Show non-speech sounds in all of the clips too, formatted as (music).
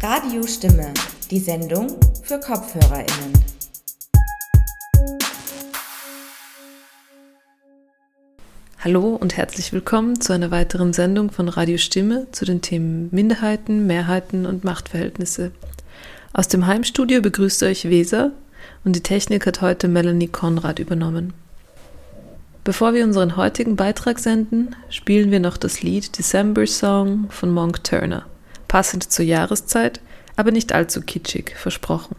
Radio Stimme, die Sendung für KopfhörerInnen. Hallo und herzlich willkommen zu einer weiteren Sendung von Radio Stimme zu den Themen Minderheiten, Mehrheiten und Machtverhältnisse. Aus dem Heimstudio begrüßt euch Weser und die Technik hat heute Melanie Konrad übernommen. Bevor wir unseren heutigen Beitrag senden, spielen wir noch das Lied December Song von Monk Turner passend zur Jahreszeit, aber nicht allzu kitschig, versprochen.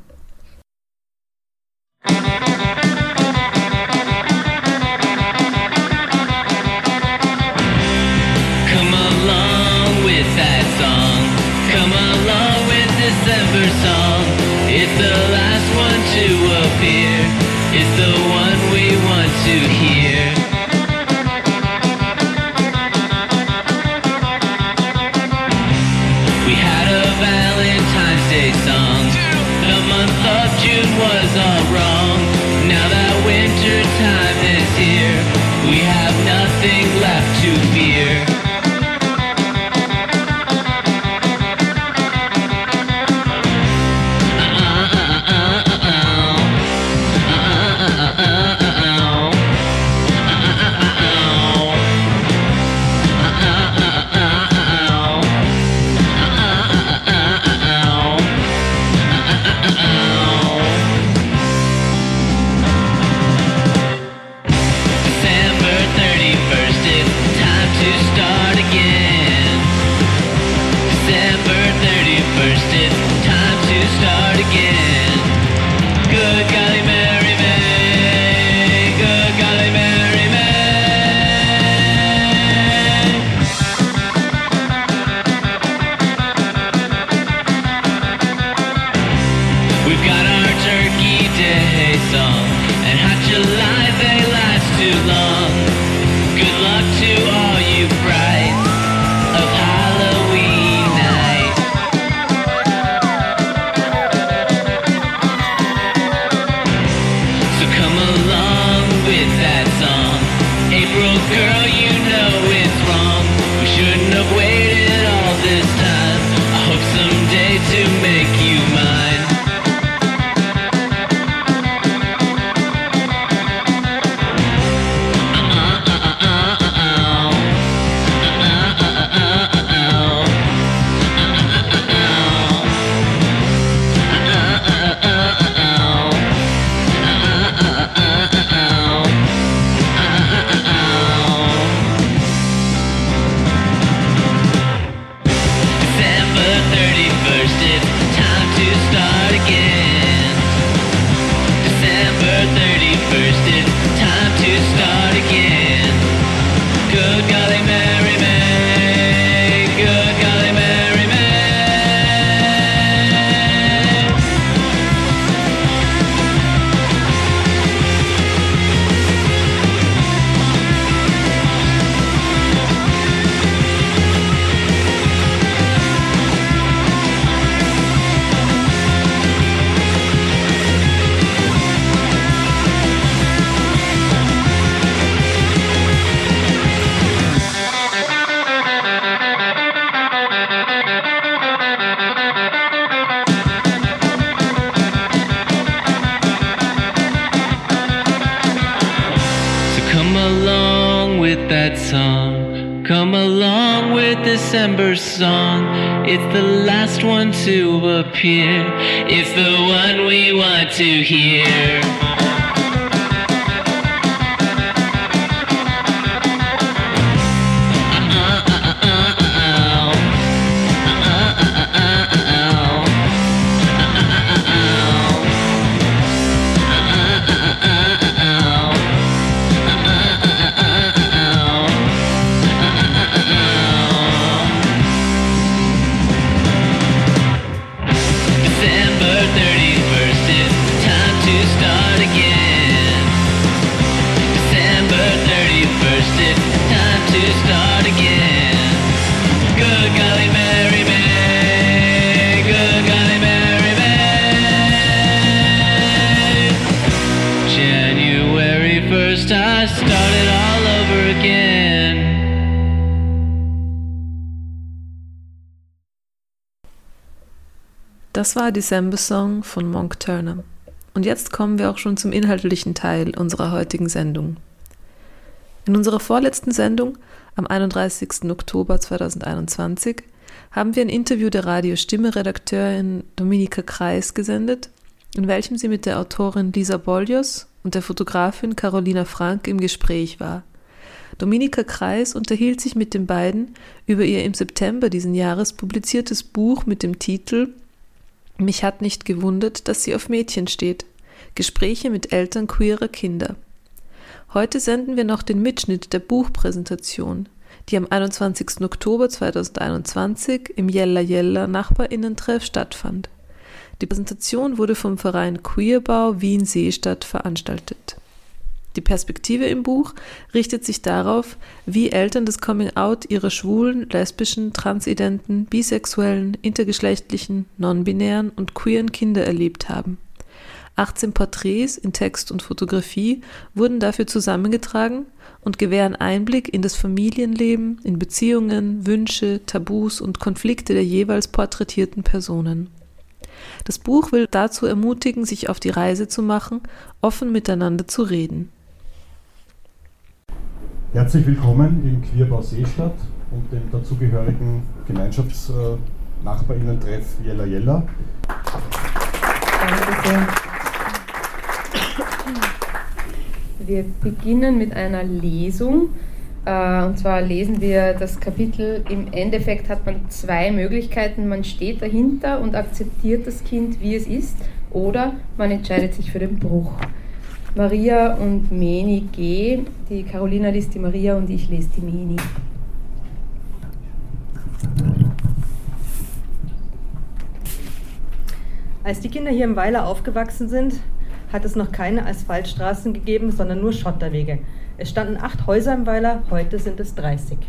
December song. It's the last one to appear. It's the one we want to hear. War December Song von Monk Turner. Und jetzt kommen wir auch schon zum inhaltlichen Teil unserer heutigen Sendung. In unserer vorletzten Sendung am 31. Oktober 2021 haben wir ein Interview der Radio-Stimme-Redakteurin Dominika Kreis gesendet, in welchem sie mit der Autorin Lisa Boljos und der Fotografin Carolina Frank im Gespräch war. Dominika Kreis unterhielt sich mit den beiden über ihr im September diesen Jahres publiziertes Buch mit dem Titel Mich hat nicht gewundert, dass sie auf Mädchen steht. Gespräche mit Eltern queerer Kinder. Heute senden wir noch den Mitschnitt der Buchpräsentation, die am 21. Oktober 2021 im Jella Jella Nachbarinnentreff stattfand. Die Präsentation wurde vom Verein Queerbau Wien Seestadt veranstaltet. Die Perspektive im Buch richtet sich darauf, wie Eltern das Coming-out ihrer schwulen, lesbischen, transidenten, bisexuellen, intergeschlechtlichen, non-binären und queeren Kinder erlebt haben. 18 Porträts in Text und Fotografie wurden dafür zusammengetragen und gewähren Einblick in das Familienleben, in Beziehungen, Wünsche, Tabus und Konflikte der jeweils porträtierten Personen. Das Buch will dazu ermutigen, sich auf die Reise zu machen, offen miteinander zu reden. Herzlich willkommen im Queerbau Seestadt und dem dazugehörigen Gemeinschaftsnachbarinnen-Treff Jella Jella. Danke sehr. Wir beginnen mit einer Lesung. Äh, und zwar lesen wir das Kapitel, im Endeffekt hat man zwei Möglichkeiten. Man steht dahinter und akzeptiert das Kind, wie es ist, oder man entscheidet sich für den Bruch. Maria und Meni G. Die Carolina liest die Maria und ich lese die Meni. Als die Kinder hier im Weiler aufgewachsen sind, hat es noch keine Asphaltstraßen gegeben, sondern nur Schotterwege. Es standen acht Häuser im Weiler, heute sind es 30.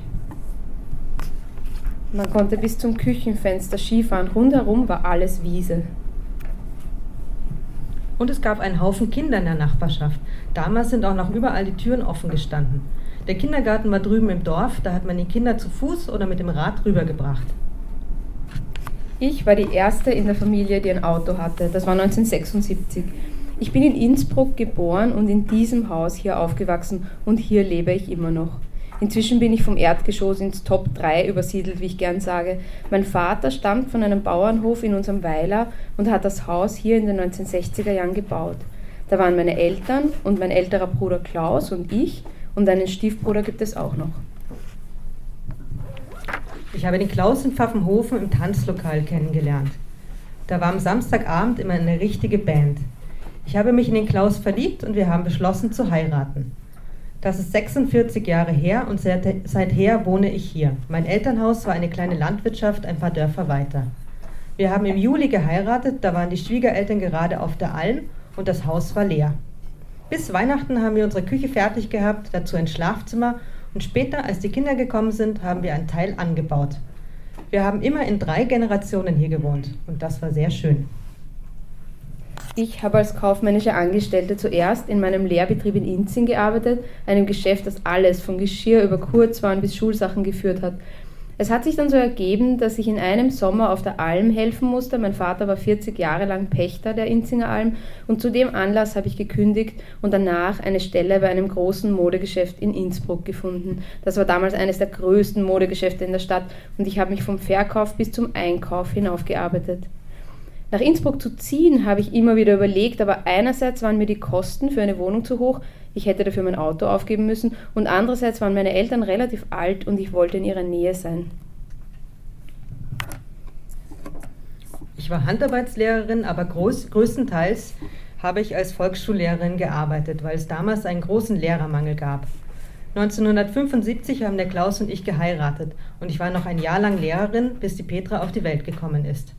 Man konnte bis zum Küchenfenster Skifahren. Rundherum war alles Wiese. Und es gab einen Haufen Kinder in der Nachbarschaft. Damals sind auch noch überall die Türen offen gestanden. Der Kindergarten war drüben im Dorf, da hat man die Kinder zu Fuß oder mit dem Rad rübergebracht. Ich war die erste in der Familie, die ein Auto hatte. Das war 1976. Ich bin in Innsbruck geboren und in diesem Haus hier aufgewachsen und hier lebe ich immer noch. Inzwischen bin ich vom Erdgeschoss ins Top 3 übersiedelt, wie ich gern sage. Mein Vater stammt von einem Bauernhof in unserem Weiler und hat das Haus hier in den 1960er Jahren gebaut. Da waren meine Eltern und mein älterer Bruder Klaus und ich und einen Stiefbruder gibt es auch noch. Ich habe den Klaus in Pfaffenhofen im Tanzlokal kennengelernt. Da war am Samstagabend immer eine richtige Band. Ich habe mich in den Klaus verliebt und wir haben beschlossen zu heiraten. Das ist 46 Jahre her und seither wohne ich hier. Mein Elternhaus war eine kleine Landwirtschaft ein paar Dörfer weiter. Wir haben im Juli geheiratet, da waren die Schwiegereltern gerade auf der Alm und das Haus war leer. Bis Weihnachten haben wir unsere Küche fertig gehabt, dazu ein Schlafzimmer und später, als die Kinder gekommen sind, haben wir einen Teil angebaut. Wir haben immer in drei Generationen hier gewohnt und das war sehr schön. Ich habe als kaufmännische Angestellte zuerst in meinem Lehrbetrieb in Inzing gearbeitet, einem Geschäft, das alles von Geschirr über Kurzwaren bis Schulsachen geführt hat. Es hat sich dann so ergeben, dass ich in einem Sommer auf der Alm helfen musste. Mein Vater war 40 Jahre lang Pächter der Inzinger Alm und zu dem Anlass habe ich gekündigt und danach eine Stelle bei einem großen Modegeschäft in Innsbruck gefunden. Das war damals eines der größten Modegeschäfte in der Stadt und ich habe mich vom Verkauf bis zum Einkauf hinaufgearbeitet. Nach Innsbruck zu ziehen habe ich immer wieder überlegt, aber einerseits waren mir die Kosten für eine Wohnung zu hoch, ich hätte dafür mein Auto aufgeben müssen, und andererseits waren meine Eltern relativ alt und ich wollte in ihrer Nähe sein. Ich war Handarbeitslehrerin, aber groß, größtenteils habe ich als Volksschullehrerin gearbeitet, weil es damals einen großen Lehrermangel gab. 1975 haben der Klaus und ich geheiratet und ich war noch ein Jahr lang Lehrerin, bis die Petra auf die Welt gekommen ist.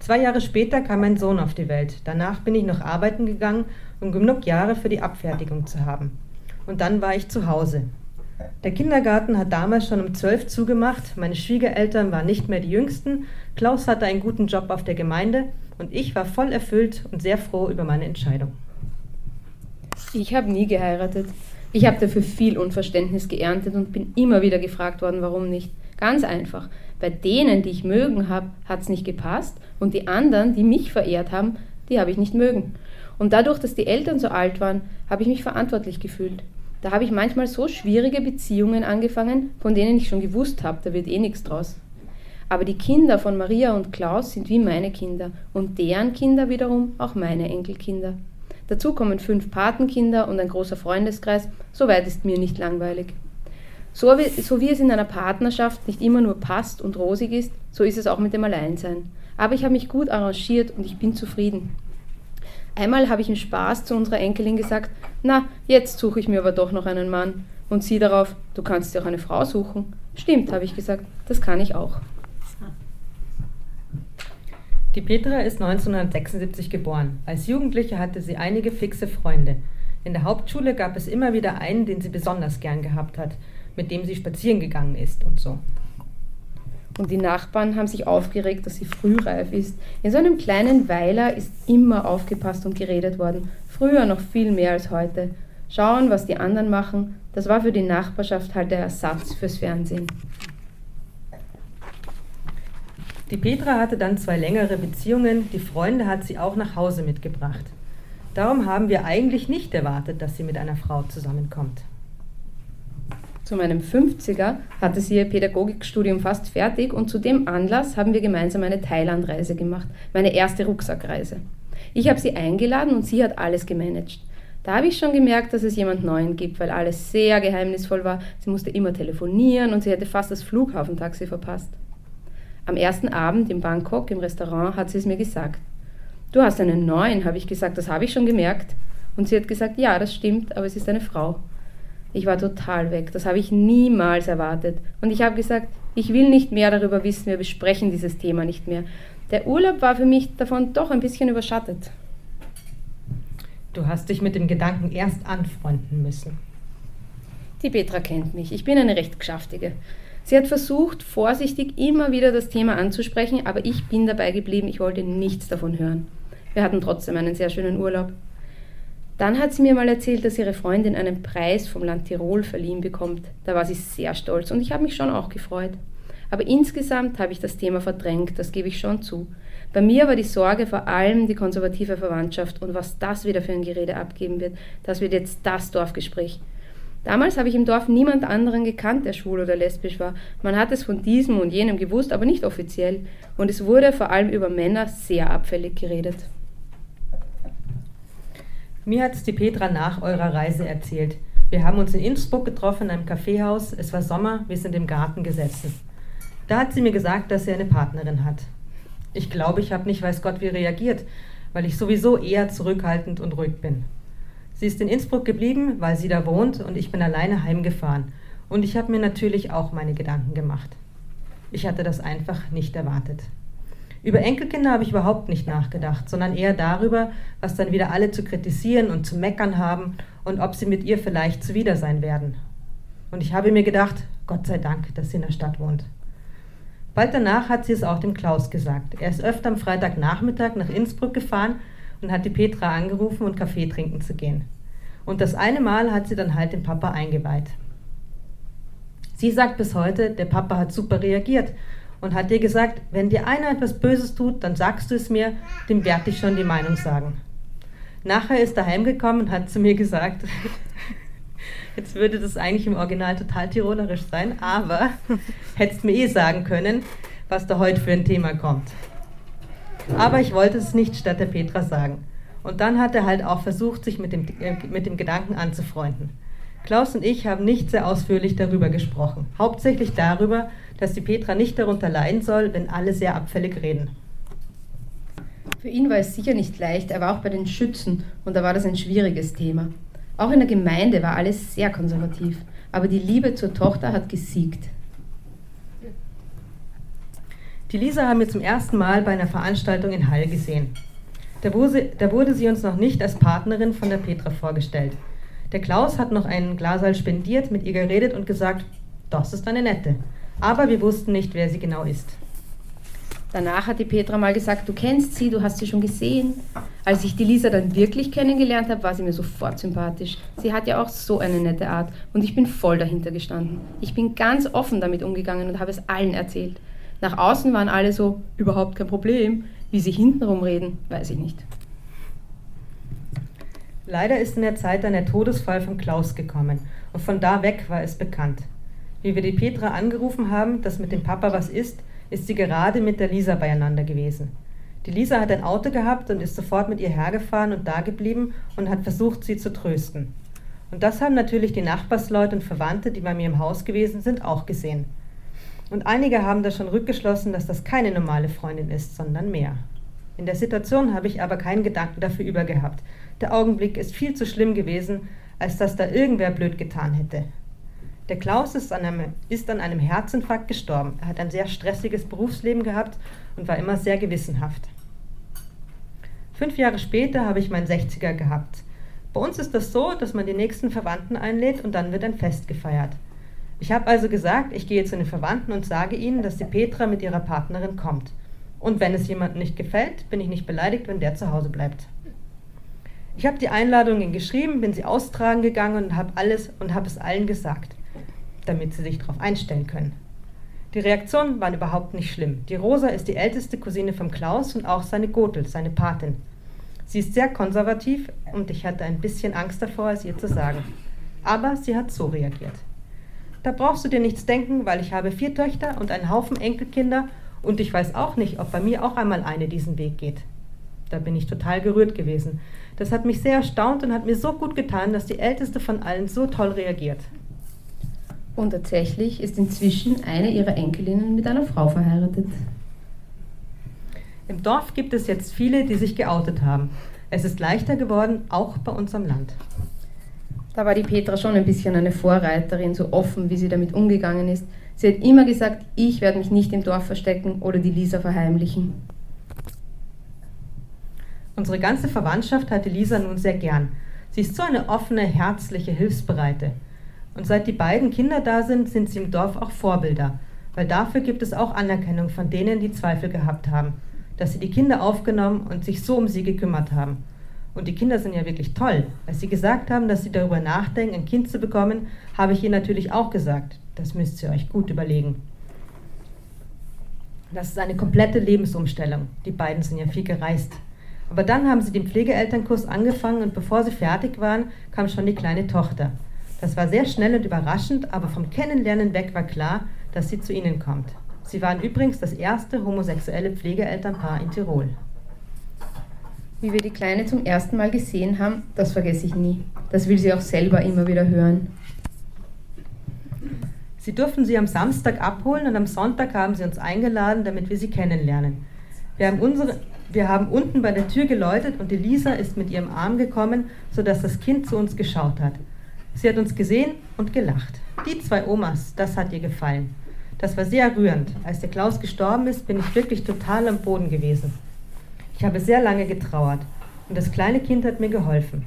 Zwei Jahre später kam mein Sohn auf die Welt. Danach bin ich noch arbeiten gegangen, um genug Jahre für die Abfertigung zu haben. Und dann war ich zu Hause. Der Kindergarten hat damals schon um zwölf zugemacht, meine Schwiegereltern waren nicht mehr die Jüngsten, Klaus hatte einen guten Job auf der Gemeinde und ich war voll erfüllt und sehr froh über meine Entscheidung. Ich habe nie geheiratet. Ich habe dafür viel Unverständnis geerntet und bin immer wieder gefragt worden, warum nicht. Ganz einfach. Bei denen, die ich mögen habe, hat es nicht gepasst und die anderen, die mich verehrt haben, die habe ich nicht mögen. Und dadurch, dass die Eltern so alt waren, habe ich mich verantwortlich gefühlt. Da habe ich manchmal so schwierige Beziehungen angefangen, von denen ich schon gewusst habe, da wird eh nichts draus. Aber die Kinder von Maria und Klaus sind wie meine Kinder und deren Kinder wiederum auch meine Enkelkinder. Dazu kommen fünf Patenkinder und ein großer Freundeskreis, soweit ist mir nicht langweilig. So wie, so wie es in einer Partnerschaft nicht immer nur passt und rosig ist, so ist es auch mit dem Alleinsein. Aber ich habe mich gut arrangiert und ich bin zufrieden. Einmal habe ich im Spaß zu unserer Enkelin gesagt, na, jetzt suche ich mir aber doch noch einen Mann. Und sie darauf, du kannst dir auch eine Frau suchen. Stimmt, habe ich gesagt, das kann ich auch. Die Petra ist 1976 geboren. Als Jugendliche hatte sie einige fixe Freunde. In der Hauptschule gab es immer wieder einen, den sie besonders gern gehabt hat, mit dem sie spazieren gegangen ist und so. Und die Nachbarn haben sich aufgeregt, dass sie frühreif ist. In so einem kleinen Weiler ist immer aufgepasst und geredet worden. Früher noch viel mehr als heute. Schauen, was die anderen machen, das war für die Nachbarschaft halt der Ersatz fürs Fernsehen. Die Petra hatte dann zwei längere Beziehungen, die Freunde hat sie auch nach Hause mitgebracht. Darum haben wir eigentlich nicht erwartet, dass sie mit einer Frau zusammenkommt. Zu meinem 50er hatte sie ihr Pädagogikstudium fast fertig und zu dem Anlass haben wir gemeinsam eine Thailandreise gemacht, meine erste Rucksackreise. Ich habe sie eingeladen und sie hat alles gemanagt. Da habe ich schon gemerkt, dass es jemand Neuen gibt, weil alles sehr geheimnisvoll war. Sie musste immer telefonieren und sie hätte fast das Flughafentaxi verpasst. Am ersten Abend in Bangkok im Restaurant hat sie es mir gesagt. Du hast einen neuen, habe ich gesagt, das habe ich schon gemerkt. Und sie hat gesagt, ja, das stimmt, aber es ist eine Frau. Ich war total weg, das habe ich niemals erwartet. Und ich habe gesagt, ich will nicht mehr darüber wissen, wir besprechen dieses Thema nicht mehr. Der Urlaub war für mich davon doch ein bisschen überschattet. Du hast dich mit dem Gedanken erst anfreunden müssen. Die Petra kennt mich, ich bin eine recht geschäftige. Sie hat versucht, vorsichtig immer wieder das Thema anzusprechen, aber ich bin dabei geblieben, ich wollte nichts davon hören. Wir hatten trotzdem einen sehr schönen Urlaub. Dann hat sie mir mal erzählt, dass ihre Freundin einen Preis vom Land Tirol verliehen bekommt. Da war sie sehr stolz und ich habe mich schon auch gefreut. Aber insgesamt habe ich das Thema verdrängt, das gebe ich schon zu. Bei mir war die Sorge vor allem die konservative Verwandtschaft und was das wieder für ein Gerede abgeben wird. Das wird jetzt das Dorfgespräch. Damals habe ich im Dorf niemand anderen gekannt, der schwul oder lesbisch war. Man hat es von diesem und jenem gewusst, aber nicht offiziell. Und es wurde vor allem über Männer sehr abfällig geredet. Mir hat es die Petra nach eurer Reise erzählt. Wir haben uns in Innsbruck getroffen in einem Kaffeehaus. Es war Sommer, wir sind im Garten gesessen. Da hat sie mir gesagt, dass sie eine Partnerin hat. Ich glaube, ich habe nicht weiß Gott wie reagiert, weil ich sowieso eher zurückhaltend und ruhig bin. Sie ist in Innsbruck geblieben, weil sie da wohnt und ich bin alleine heimgefahren. Und ich habe mir natürlich auch meine Gedanken gemacht. Ich hatte das einfach nicht erwartet. Über Enkelkinder habe ich überhaupt nicht nachgedacht, sondern eher darüber, was dann wieder alle zu kritisieren und zu meckern haben und ob sie mit ihr vielleicht zuwider sein werden. Und ich habe mir gedacht, Gott sei Dank, dass sie in der Stadt wohnt. Bald danach hat sie es auch dem Klaus gesagt. Er ist öfter am Freitagnachmittag nach Innsbruck gefahren und hat die Petra angerufen und Kaffee trinken zu gehen. Und das eine Mal hat sie dann halt den Papa eingeweiht. Sie sagt bis heute, der Papa hat super reagiert und hat ihr gesagt, wenn dir einer etwas Böses tut, dann sagst du es mir, dem werde ich schon die Meinung sagen. Nachher ist er heimgekommen und hat zu mir gesagt, (laughs) jetzt würde das eigentlich im Original total tirolerisch sein, aber (laughs) hättest mir eh sagen können, was da heute für ein Thema kommt. Aber ich wollte es nicht statt der Petra sagen. Und dann hat er halt auch versucht, sich mit dem, äh, mit dem Gedanken anzufreunden. Klaus und ich haben nicht sehr ausführlich darüber gesprochen. Hauptsächlich darüber, dass die Petra nicht darunter leiden soll, wenn alle sehr abfällig reden. Für ihn war es sicher nicht leicht, er war auch bei den Schützen und da war das ein schwieriges Thema. Auch in der Gemeinde war alles sehr konservativ, aber die Liebe zur Tochter hat gesiegt. Die Lisa haben wir zum ersten Mal bei einer Veranstaltung in Hall gesehen. Da wurde, da wurde sie uns noch nicht als Partnerin von der Petra vorgestellt. Der Klaus hat noch einen Glasaal spendiert, mit ihr geredet und gesagt, das ist eine nette. Aber wir wussten nicht, wer sie genau ist. Danach hat die Petra mal gesagt, du kennst sie, du hast sie schon gesehen. Als ich die Lisa dann wirklich kennengelernt habe, war sie mir sofort sympathisch. Sie hat ja auch so eine nette Art und ich bin voll dahinter gestanden. Ich bin ganz offen damit umgegangen und habe es allen erzählt. Nach außen waren alle so, überhaupt kein Problem. Wie sie hintenrum reden, weiß ich nicht. Leider ist in der Zeit dann der Todesfall von Klaus gekommen und von da weg war es bekannt. Wie wir die Petra angerufen haben, dass mit dem Papa was ist, ist sie gerade mit der Lisa beieinander gewesen. Die Lisa hat ein Auto gehabt und ist sofort mit ihr hergefahren und da geblieben und hat versucht, sie zu trösten. Und das haben natürlich die Nachbarsleute und Verwandte, die bei mir im Haus gewesen sind, auch gesehen. Und einige haben da schon rückgeschlossen, dass das keine normale Freundin ist, sondern mehr. In der Situation habe ich aber keinen Gedanken dafür übergehabt. Der Augenblick ist viel zu schlimm gewesen, als dass da irgendwer blöd getan hätte. Der Klaus ist an, einem, ist an einem Herzinfarkt gestorben. Er hat ein sehr stressiges Berufsleben gehabt und war immer sehr gewissenhaft. Fünf Jahre später habe ich meinen 60er gehabt. Bei uns ist das so, dass man die nächsten Verwandten einlädt und dann wird ein Fest gefeiert. Ich habe also gesagt, ich gehe zu den Verwandten und sage ihnen, dass die Petra mit ihrer Partnerin kommt. Und wenn es jemandem nicht gefällt, bin ich nicht beleidigt, wenn der zu Hause bleibt. Ich habe die Einladungen geschrieben, bin sie austragen gegangen und habe alles und habe es allen gesagt damit sie sich darauf einstellen können. Die Reaktionen waren überhaupt nicht schlimm. Die Rosa ist die älteste Cousine vom Klaus und auch seine Gotel, seine Patin. Sie ist sehr konservativ und ich hatte ein bisschen Angst davor, es ihr zu sagen. Aber sie hat so reagiert. Da brauchst du dir nichts denken, weil ich habe vier Töchter und einen Haufen Enkelkinder und ich weiß auch nicht, ob bei mir auch einmal eine diesen Weg geht. Da bin ich total gerührt gewesen. Das hat mich sehr erstaunt und hat mir so gut getan, dass die älteste von allen so toll reagiert. Und tatsächlich ist inzwischen eine ihrer Enkelinnen mit einer Frau verheiratet. Im Dorf gibt es jetzt viele, die sich geoutet haben. Es ist leichter geworden, auch bei uns am Land. Da war die Petra schon ein bisschen eine Vorreiterin, so offen, wie sie damit umgegangen ist. Sie hat immer gesagt, ich werde mich nicht im Dorf verstecken oder die Lisa verheimlichen. Unsere ganze Verwandtschaft hat die Lisa nun sehr gern. Sie ist so eine offene, herzliche, hilfsbereite. Und seit die beiden Kinder da sind, sind sie im Dorf auch Vorbilder, weil dafür gibt es auch Anerkennung von denen, die Zweifel gehabt haben, dass sie die Kinder aufgenommen und sich so um sie gekümmert haben. Und die Kinder sind ja wirklich toll. Als sie gesagt haben, dass sie darüber nachdenken, ein Kind zu bekommen, habe ich ihnen natürlich auch gesagt, das müsst ihr euch gut überlegen. Das ist eine komplette Lebensumstellung. Die beiden sind ja viel gereist. Aber dann haben sie den Pflegeelternkurs angefangen und bevor sie fertig waren, kam schon die kleine Tochter. Das war sehr schnell und überraschend, aber vom Kennenlernen weg war klar, dass sie zu ihnen kommt. Sie waren übrigens das erste homosexuelle Pflegeelternpaar in Tirol. Wie wir die Kleine zum ersten Mal gesehen haben, das vergesse ich nie. Das will sie auch selber immer wieder hören. Sie durften sie am Samstag abholen und am Sonntag haben sie uns eingeladen, damit wir sie kennenlernen. Wir haben, unsere, wir haben unten bei der Tür geläutet und die Lisa ist mit ihrem Arm gekommen, sodass das Kind zu uns geschaut hat. Sie hat uns gesehen und gelacht. Die zwei Omas, das hat ihr gefallen. Das war sehr rührend. Als der Klaus gestorben ist, bin ich wirklich total am Boden gewesen. Ich habe sehr lange getrauert und das kleine Kind hat mir geholfen.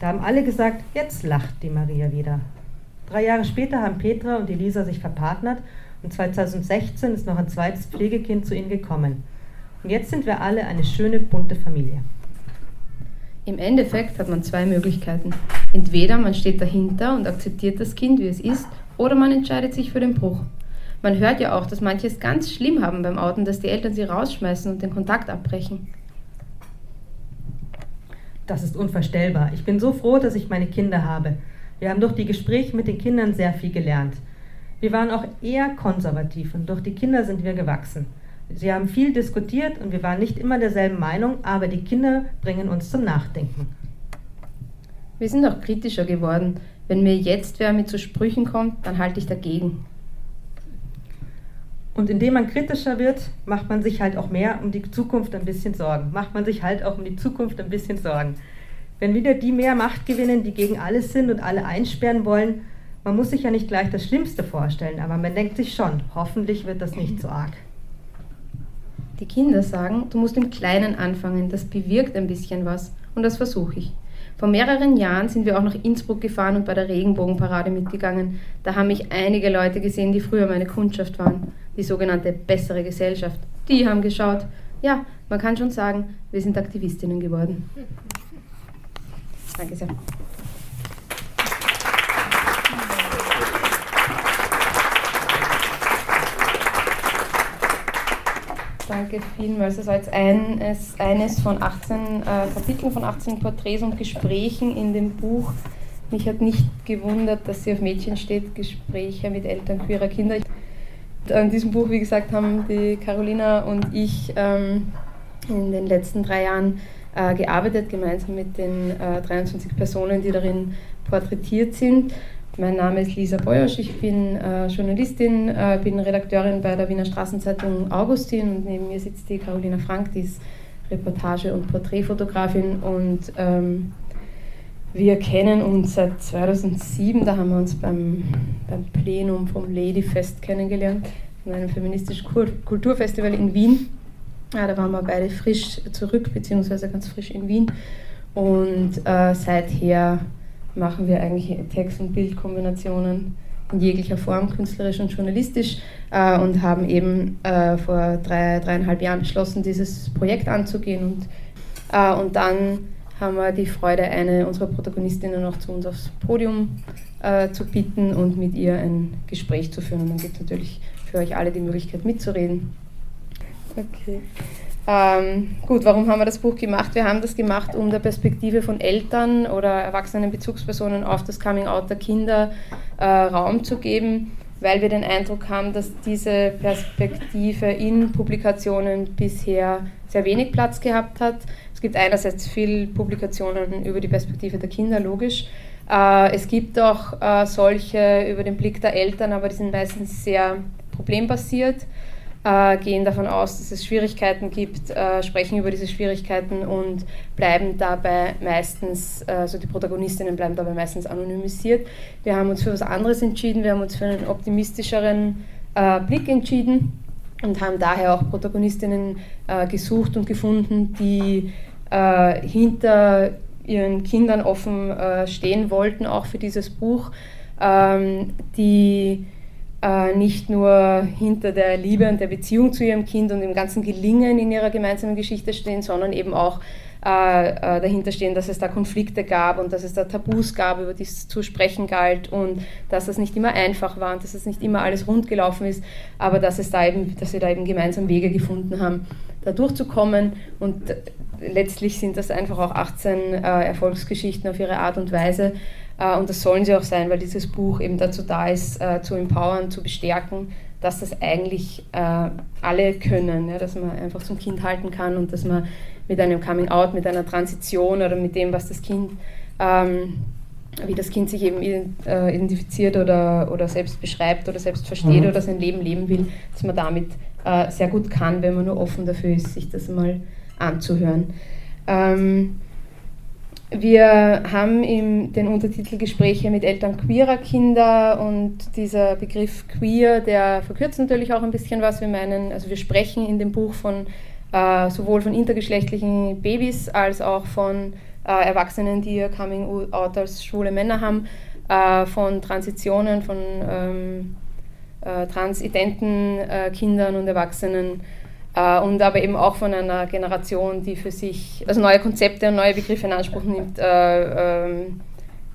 Da haben alle gesagt, jetzt lacht die Maria wieder. Drei Jahre später haben Petra und Elisa sich verpartnert und 2016 ist noch ein zweites Pflegekind zu ihnen gekommen. Und jetzt sind wir alle eine schöne, bunte Familie. Im Endeffekt hat man zwei Möglichkeiten. Entweder man steht dahinter und akzeptiert das Kind, wie es ist, oder man entscheidet sich für den Bruch. Man hört ja auch, dass manche es ganz schlimm haben beim Outen, dass die Eltern sie rausschmeißen und den Kontakt abbrechen. Das ist unvorstellbar. Ich bin so froh, dass ich meine Kinder habe. Wir haben durch die Gespräche mit den Kindern sehr viel gelernt. Wir waren auch eher konservativ und durch die Kinder sind wir gewachsen. Sie haben viel diskutiert und wir waren nicht immer derselben Meinung, aber die Kinder bringen uns zum Nachdenken. Wir sind auch kritischer geworden. Wenn mir jetzt wer mit zu Sprüchen kommt, dann halte ich dagegen. Und indem man kritischer wird, macht man sich halt auch mehr um die Zukunft ein bisschen Sorgen. Macht man sich halt auch um die Zukunft ein bisschen Sorgen. Wenn wieder die mehr Macht gewinnen, die gegen alles sind und alle einsperren wollen, man muss sich ja nicht gleich das Schlimmste vorstellen, aber man denkt sich schon, hoffentlich wird das nicht so arg. Die Kinder sagen, du musst im Kleinen anfangen, das bewirkt ein bisschen was und das versuche ich. Vor mehreren Jahren sind wir auch nach Innsbruck gefahren und bei der Regenbogenparade mitgegangen. Da haben mich einige Leute gesehen, die früher meine Kundschaft waren, die sogenannte bessere Gesellschaft. Die haben geschaut. Ja, man kann schon sagen, wir sind Aktivistinnen geworden. Danke sehr. Danke vielmals. Das war jetzt eines, eines von 18 äh, Kapiteln, von 18 Porträts und Gesprächen in dem Buch. Mich hat nicht gewundert, dass sie auf Mädchen steht, Gespräche mit Eltern queerer Kinder. An diesem Buch, wie gesagt, haben die Carolina und ich ähm, in den letzten drei Jahren äh, gearbeitet, gemeinsam mit den äh, 23 Personen, die darin porträtiert sind. Mein Name ist Lisa Beuersch, ich bin äh, Journalistin, äh, bin Redakteurin bei der Wiener Straßenzeitung Augustin und neben mir sitzt die Carolina Frank, die ist Reportage- und Porträtfotografin und ähm, wir kennen uns seit 2007, da haben wir uns beim, beim Plenum vom Ladyfest kennengelernt, von einem feministischen Kulturfestival in Wien. Ja, da waren wir beide frisch zurück, beziehungsweise ganz frisch in Wien. Und äh, seither machen wir eigentlich Text- und Bildkombinationen in jeglicher Form, künstlerisch und journalistisch, äh, und haben eben äh, vor drei, dreieinhalb Jahren beschlossen, dieses Projekt anzugehen. Und, äh, und dann haben wir die Freude, eine unserer Protagonistinnen noch zu uns aufs Podium äh, zu bitten und mit ihr ein Gespräch zu führen. Und dann gibt es natürlich für euch alle die Möglichkeit mitzureden. Okay. Ähm, gut, warum haben wir das Buch gemacht? Wir haben das gemacht, um der Perspektive von Eltern oder erwachsenen Bezugspersonen auf das Coming-out der Kinder äh, Raum zu geben, weil wir den Eindruck haben, dass diese Perspektive in Publikationen bisher sehr wenig Platz gehabt hat. Es gibt einerseits viele Publikationen über die Perspektive der Kinder, logisch. Äh, es gibt auch äh, solche über den Blick der Eltern, aber die sind meistens sehr problembasiert äh, gehen davon aus, dass es Schwierigkeiten gibt, äh, sprechen über diese Schwierigkeiten und bleiben dabei meistens, also die Protagonistinnen bleiben dabei meistens anonymisiert. Wir haben uns für was anderes entschieden, wir haben uns für einen optimistischeren Blick entschieden und haben daher auch Protagonistinnen gesucht und gefunden, die hinter ihren Kindern offen stehen wollten, auch für dieses Buch, ähm, die äh, nicht nur hinter der Liebe und der Beziehung zu ihrem Kind und dem ganzen Gelingen in ihrer gemeinsamen Geschichte stehen, sondern eben auch äh, äh, dahinter stehen, dass es da Konflikte gab und dass es da Tabus gab, über die es zu sprechen galt und dass es nicht immer einfach war und dass es nicht immer alles rund gelaufen ist, aber dass, es da eben, dass sie da eben gemeinsam Wege gefunden haben, da durchzukommen. Und letztlich sind das einfach auch 18 äh, Erfolgsgeschichten auf ihre Art und Weise äh, und das sollen sie auch sein, weil dieses Buch eben dazu da ist, äh, zu empowern, zu bestärken, dass das eigentlich äh, alle können, dass man einfach zum Kind halten kann und dass man mit einem Coming Out, mit einer Transition oder mit dem, was das Kind, ähm, wie das Kind sich eben identifiziert oder, oder selbst beschreibt oder selbst versteht mhm. oder sein Leben leben will, dass man damit äh, sehr gut kann, wenn man nur offen dafür ist, sich das mal anzuhören. Ähm, wir haben im, den Untertitel Gespräche mit Eltern queerer Kinder und dieser Begriff queer, der verkürzt natürlich auch ein bisschen was. Wir meinen, also wir sprechen in dem Buch von äh, sowohl von intergeschlechtlichen Babys als auch von äh, Erwachsenen, die ihr Coming Out als schwule Männer haben, äh, von Transitionen, von ähm, äh, transidenten äh, Kindern und Erwachsenen und aber eben auch von einer Generation, die für sich also neue Konzepte und neue Begriffe in Anspruch nimmt, äh, ähm,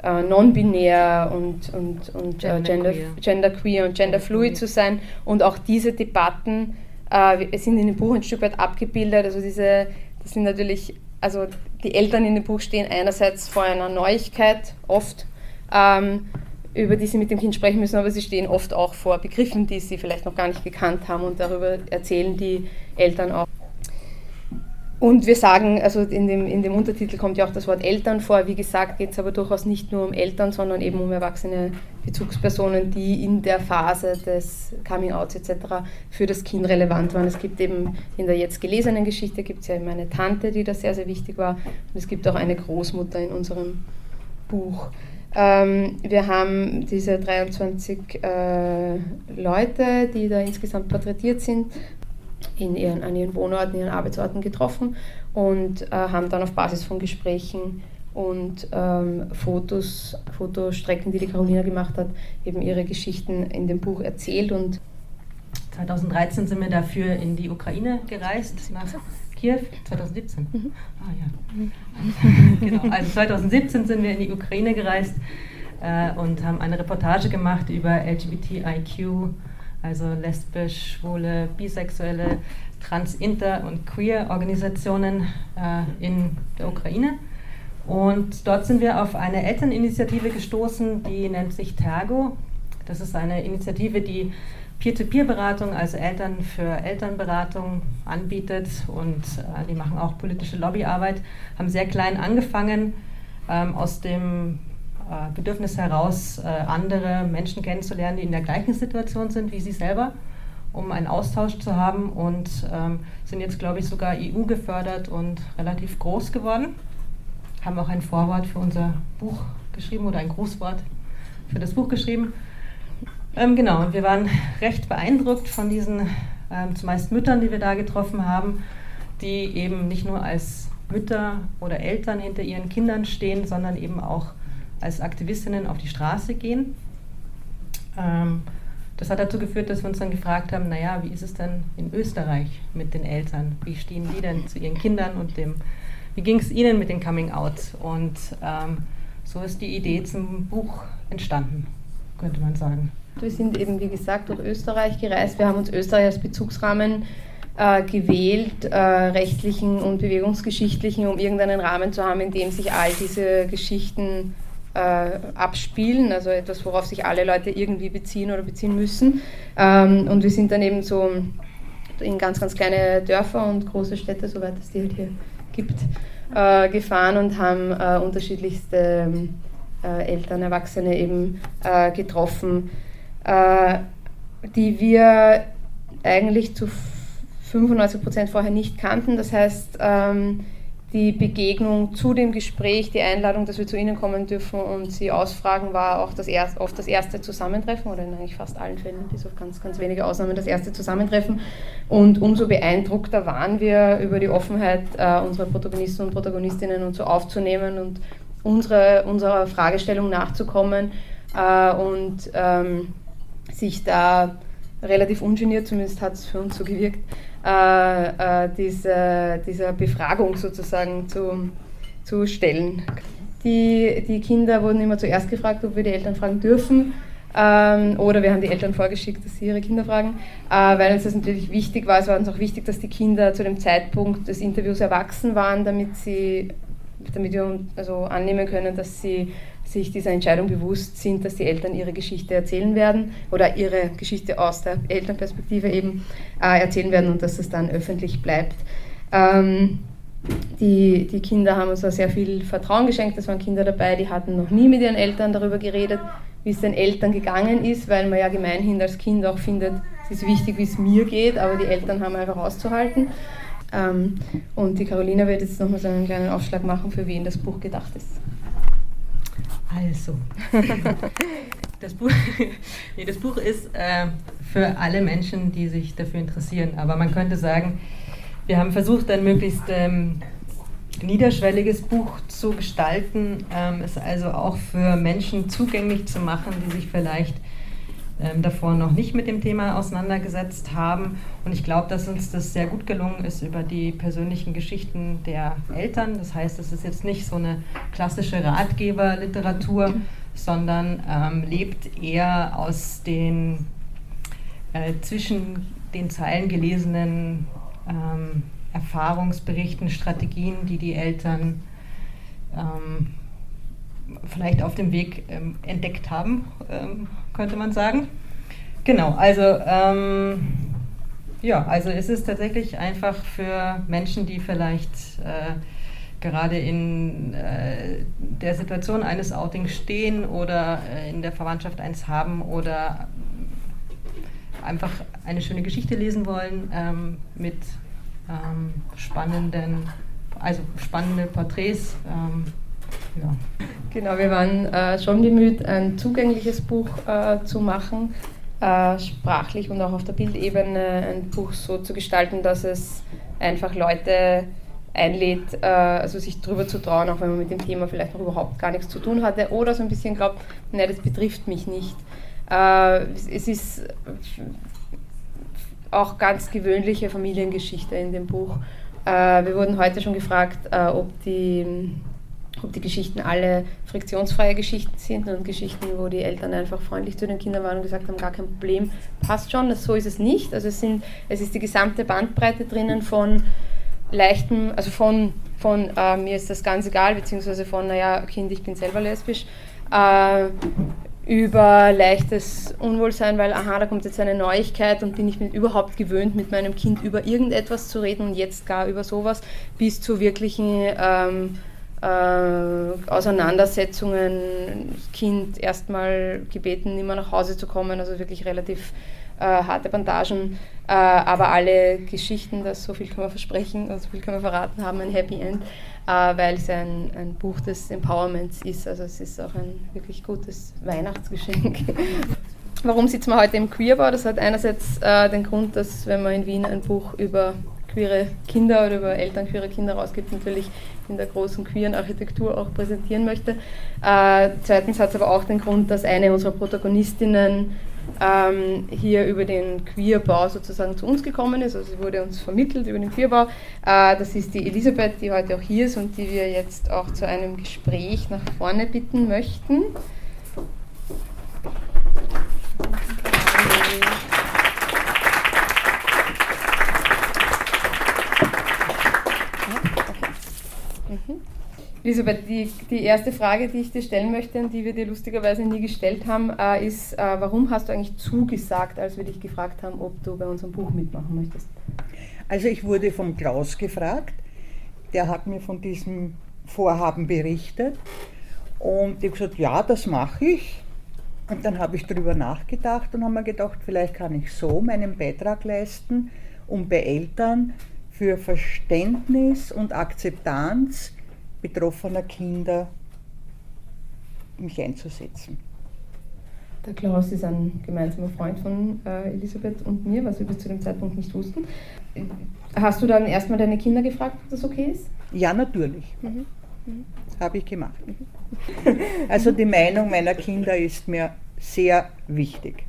äh, non-binär und, und, und äh, gender, genderqueer und genderfluid zu sein. Und auch diese Debatten äh, sind in dem Buch ein Stück weit abgebildet. Also diese, das sind natürlich, also die Eltern in dem Buch stehen einerseits vor einer Neuigkeit oft. Ähm, über die sie mit dem Kind sprechen müssen, aber sie stehen oft auch vor Begriffen, die sie vielleicht noch gar nicht gekannt haben und darüber erzählen die Eltern auch. Und wir sagen, also in dem, in dem Untertitel kommt ja auch das Wort Eltern vor. Wie gesagt, geht es aber durchaus nicht nur um Eltern, sondern eben um erwachsene Bezugspersonen, die in der Phase des Coming-outs etc. für das Kind relevant waren. Es gibt eben in der jetzt gelesenen Geschichte gibt es ja eben eine Tante, die da sehr, sehr wichtig war. Und es gibt auch eine Großmutter in unserem Buch. Ähm, wir haben diese 23 äh, Leute, die da insgesamt porträtiert sind, in ihren, an ihren Wohnorten, ihren Arbeitsorten getroffen und äh, haben dann auf Basis von Gesprächen und ähm, Fotos, Fotostrecken, die die Carolina gemacht hat, eben ihre Geschichten in dem Buch erzählt und 2013 sind wir dafür in die Ukraine gereist, nach Kiew 2017. Mhm. Ah ja. (laughs) genau. Also 2017 sind wir in die Ukraine gereist äh, und haben eine Reportage gemacht über LGBTIQ also lesbisch, schwule, bisexuelle, trans, inter und queer Organisationen äh, in der Ukraine. Und dort sind wir auf eine Elterninitiative gestoßen, die nennt sich Tergo. Das ist eine Initiative, die Peer-to-Peer-Beratung, also Eltern für Elternberatung anbietet und äh, die machen auch politische Lobbyarbeit, haben sehr klein angefangen, ähm, aus dem äh, Bedürfnis heraus, äh, andere Menschen kennenzulernen, die in der gleichen Situation sind wie sie selber, um einen Austausch zu haben und ähm, sind jetzt, glaube ich, sogar EU gefördert und relativ groß geworden. Haben auch ein Vorwort für unser Buch geschrieben oder ein Grußwort für das Buch geschrieben. Ähm, genau, und wir waren recht beeindruckt von diesen ähm, zumeist Müttern, die wir da getroffen haben, die eben nicht nur als Mütter oder Eltern hinter ihren Kindern stehen, sondern eben auch als Aktivistinnen auf die Straße gehen. Ähm, das hat dazu geführt, dass wir uns dann gefragt haben, naja, wie ist es denn in Österreich mit den Eltern? Wie stehen die denn zu ihren Kindern und dem, wie ging es ihnen mit dem Coming Out? Und ähm, so ist die Idee zum Buch entstanden, könnte man sagen. Wir sind eben, wie gesagt, durch Österreich gereist. Wir haben uns Österreich als Bezugsrahmen äh, gewählt, äh, rechtlichen und bewegungsgeschichtlichen, um irgendeinen Rahmen zu haben, in dem sich all diese Geschichten äh, abspielen, also etwas, worauf sich alle Leute irgendwie beziehen oder beziehen müssen. Ähm, und wir sind dann eben so in ganz, ganz kleine Dörfer und große Städte, soweit es die halt hier gibt, äh, gefahren und haben äh, unterschiedlichste äh, Eltern, Erwachsene eben äh, getroffen, äh, die wir eigentlich zu 95 Prozent vorher nicht kannten. Das heißt, ähm, die Begegnung zu dem Gespräch, die Einladung, dass wir zu Ihnen kommen dürfen und Sie ausfragen, war auch das erst, oft das erste Zusammentreffen oder in eigentlich fast allen Fällen, bis auf ganz, ganz wenige Ausnahmen, das erste Zusammentreffen. Und umso beeindruckter waren wir über die Offenheit äh, unserer Protagonisten und Protagonistinnen und so aufzunehmen und unsere, unserer Fragestellung nachzukommen äh, und ähm, sich da relativ ungeniert, zumindest hat es für uns so gewirkt, äh, äh, diese, dieser Befragung sozusagen zu, zu stellen. Die, die Kinder wurden immer zuerst gefragt, ob wir die Eltern fragen dürfen. Ähm, oder wir haben die Eltern vorgeschickt, dass sie ihre Kinder fragen, äh, weil uns das natürlich wichtig war. Es war uns auch wichtig, dass die Kinder zu dem Zeitpunkt des Interviews erwachsen waren, damit, sie, damit wir also annehmen können, dass sie sich dieser Entscheidung bewusst sind, dass die Eltern ihre Geschichte erzählen werden oder ihre Geschichte aus der Elternperspektive eben äh, erzählen werden und dass es dann öffentlich bleibt. Ähm, die, die Kinder haben uns da sehr viel Vertrauen geschenkt. Es waren Kinder dabei, die hatten noch nie mit ihren Eltern darüber geredet, wie es den Eltern gegangen ist, weil man ja gemeinhin als Kind auch findet, es ist wichtig, wie es mir geht, aber die Eltern haben einfach auszuhalten. Ähm, und die Carolina wird jetzt nochmal so einen kleinen Aufschlag machen, für wen das Buch gedacht ist. Also, (laughs) das Buch, (laughs) nee, das Buch ist äh, für alle Menschen, die sich dafür interessieren. Aber man könnte sagen, wir haben versucht, ein möglichst ähm, niederschwelliges Buch zu gestalten, ähm, es also auch für Menschen zugänglich zu machen, die sich vielleicht ähm, davor noch nicht mit dem Thema auseinandergesetzt haben. Und ich glaube, dass uns das sehr gut gelungen ist über die persönlichen Geschichten der Eltern. Das heißt, es ist jetzt nicht so eine klassische Ratgeberliteratur, sondern ähm, lebt eher aus den äh, zwischen den Zeilen gelesenen ähm, Erfahrungsberichten, Strategien, die die Eltern ähm, vielleicht auf dem Weg ähm, entdeckt haben, ähm, könnte man sagen. Genau, also ähm, ja, also es ist tatsächlich einfach für Menschen, die vielleicht äh, gerade in äh, der Situation eines Outings stehen oder äh, in der Verwandtschaft eins haben oder einfach eine schöne Geschichte lesen wollen ähm, mit ähm, spannenden, also spannende Porträts. Ähm, ja. Genau, wir waren äh, schon bemüht, ein zugängliches Buch äh, zu machen, äh, sprachlich und auch auf der Bildebene ein Buch so zu gestalten, dass es einfach Leute einlädt, äh, also sich darüber zu trauen, auch wenn man mit dem Thema vielleicht noch überhaupt gar nichts zu tun hatte oder so ein bisschen glaubt, nein, das betrifft mich nicht. Äh, es ist auch ganz gewöhnliche Familiengeschichte in dem Buch. Äh, wir wurden heute schon gefragt, ob die die Geschichten alle friktionsfreie Geschichten sind und Geschichten, wo die Eltern einfach freundlich zu den Kindern waren und gesagt haben, gar kein Problem, passt schon, das, so ist es nicht. Also es, sind, es ist die gesamte Bandbreite drinnen von leichten, also von, von äh, mir ist das ganz egal, beziehungsweise von, naja, Kind, ich bin selber lesbisch, äh, über leichtes Unwohlsein, weil, aha, da kommt jetzt eine Neuigkeit und bin ich mir überhaupt gewöhnt, mit meinem Kind über irgendetwas zu reden und jetzt gar über sowas, bis zu wirklichen ähm, äh, Auseinandersetzungen, Kind erstmal gebeten, immer nach Hause zu kommen, also wirklich relativ äh, harte Bandagen, äh, aber alle Geschichten, das so viel kann man versprechen, also so viel kann man verraten, haben ein Happy End, äh, weil es ein, ein Buch des Empowerments ist, also es ist auch ein wirklich gutes Weihnachtsgeschenk. (laughs) Warum sitzen wir heute im Queerbau? Das hat einerseits äh, den Grund, dass wenn man in Wien ein Buch über queere Kinder oder über Eltern queere Kinder rausgibt, natürlich in der großen queeren Architektur auch präsentieren möchte. Äh, zweitens hat es aber auch den Grund, dass eine unserer Protagonistinnen ähm, hier über den Queerbau sozusagen zu uns gekommen ist. Also sie wurde uns vermittelt über den Queerbau. Äh, das ist die Elisabeth, die heute auch hier ist und die wir jetzt auch zu einem Gespräch nach vorne bitten möchten. Elisabeth, die, die erste Frage, die ich dir stellen möchte und die wir dir lustigerweise nie gestellt haben, äh, ist, äh, warum hast du eigentlich zugesagt, als wir dich gefragt haben, ob du bei unserem Buch mitmachen möchtest? Also ich wurde vom Klaus gefragt, der hat mir von diesem Vorhaben berichtet und ich habe gesagt, ja, das mache ich. Und dann habe ich darüber nachgedacht und habe mir gedacht, vielleicht kann ich so meinen Beitrag leisten, um bei Eltern für Verständnis und Akzeptanz betroffener Kinder mich einzusetzen. Der Klaus ist ein gemeinsamer Freund von äh, Elisabeth und mir, was wir bis zu dem Zeitpunkt nicht wussten. Hast du dann erstmal deine Kinder gefragt, ob das okay ist? Ja, natürlich. Mhm. Mhm. Habe ich gemacht. Mhm. (laughs) Also die Meinung meiner Kinder ist mir sehr wichtig.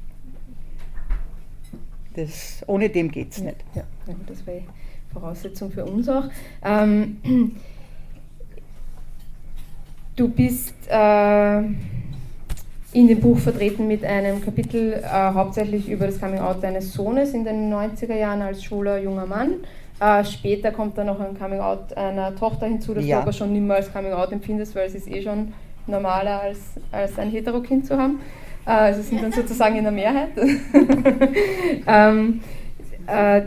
Das, ohne dem geht es nicht. Ja, ja, das wäre Voraussetzung für uns auch. Ähm, Du bist äh, in dem Buch vertreten mit einem Kapitel äh, hauptsächlich über das Coming-out deines Sohnes in den 90er Jahren als schwuler junger Mann. Äh, später kommt dann noch ein Coming-out einer Tochter hinzu, das ja. du aber schon nicht mehr als Coming-out empfindest, weil es ist eh schon normaler als, als ein Hetero-Kind zu haben. Äh, also sind dann sozusagen in der Mehrheit. (laughs) ähm, äh,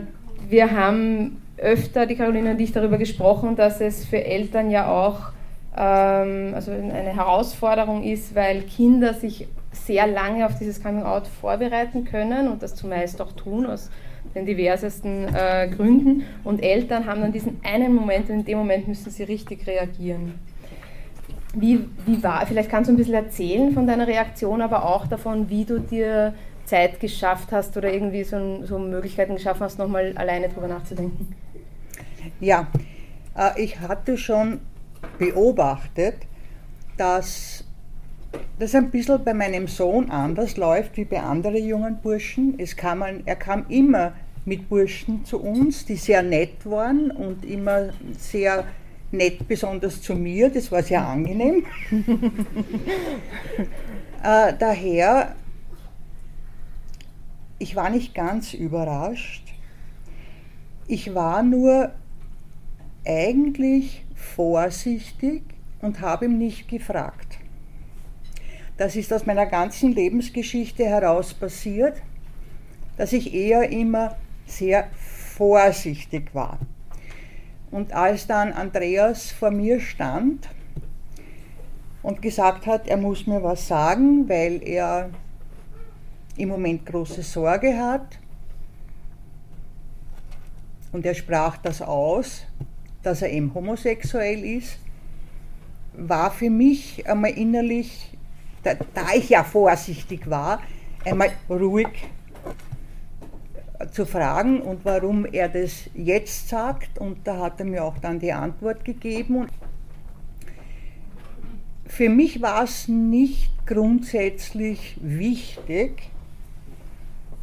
wir haben öfter, die Caroline und ich, darüber gesprochen, dass es für Eltern ja auch also eine Herausforderung ist, weil Kinder sich sehr lange auf dieses Coming Out vorbereiten können und das zumeist auch tun aus den diversesten äh, Gründen. Und Eltern haben dann diesen einen Moment und in dem Moment müssen sie richtig reagieren. Wie, wie war, vielleicht kannst du ein bisschen erzählen von deiner Reaktion, aber auch davon, wie du dir Zeit geschafft hast oder irgendwie so, so Möglichkeiten geschaffen hast, nochmal alleine drüber nachzudenken. Ja, äh, ich hatte schon beobachtet, dass das ein bisschen bei meinem Sohn anders läuft wie bei anderen jungen Burschen. Es kam ein, er kam immer mit Burschen zu uns, die sehr nett waren und immer sehr nett, besonders zu mir. Das war sehr angenehm. (laughs) äh, daher, ich war nicht ganz überrascht. Ich war nur eigentlich vorsichtig und habe ihn nicht gefragt. Das ist aus meiner ganzen Lebensgeschichte heraus passiert, dass ich eher immer sehr vorsichtig war. Und als dann Andreas vor mir stand und gesagt hat, er muss mir was sagen, weil er im Moment große Sorge hat, und er sprach das aus, dass er eben homosexuell ist, war für mich einmal innerlich, da, da ich ja vorsichtig war, einmal ruhig zu fragen und warum er das jetzt sagt. Und da hat er mir auch dann die Antwort gegeben. für mich war es nicht grundsätzlich wichtig,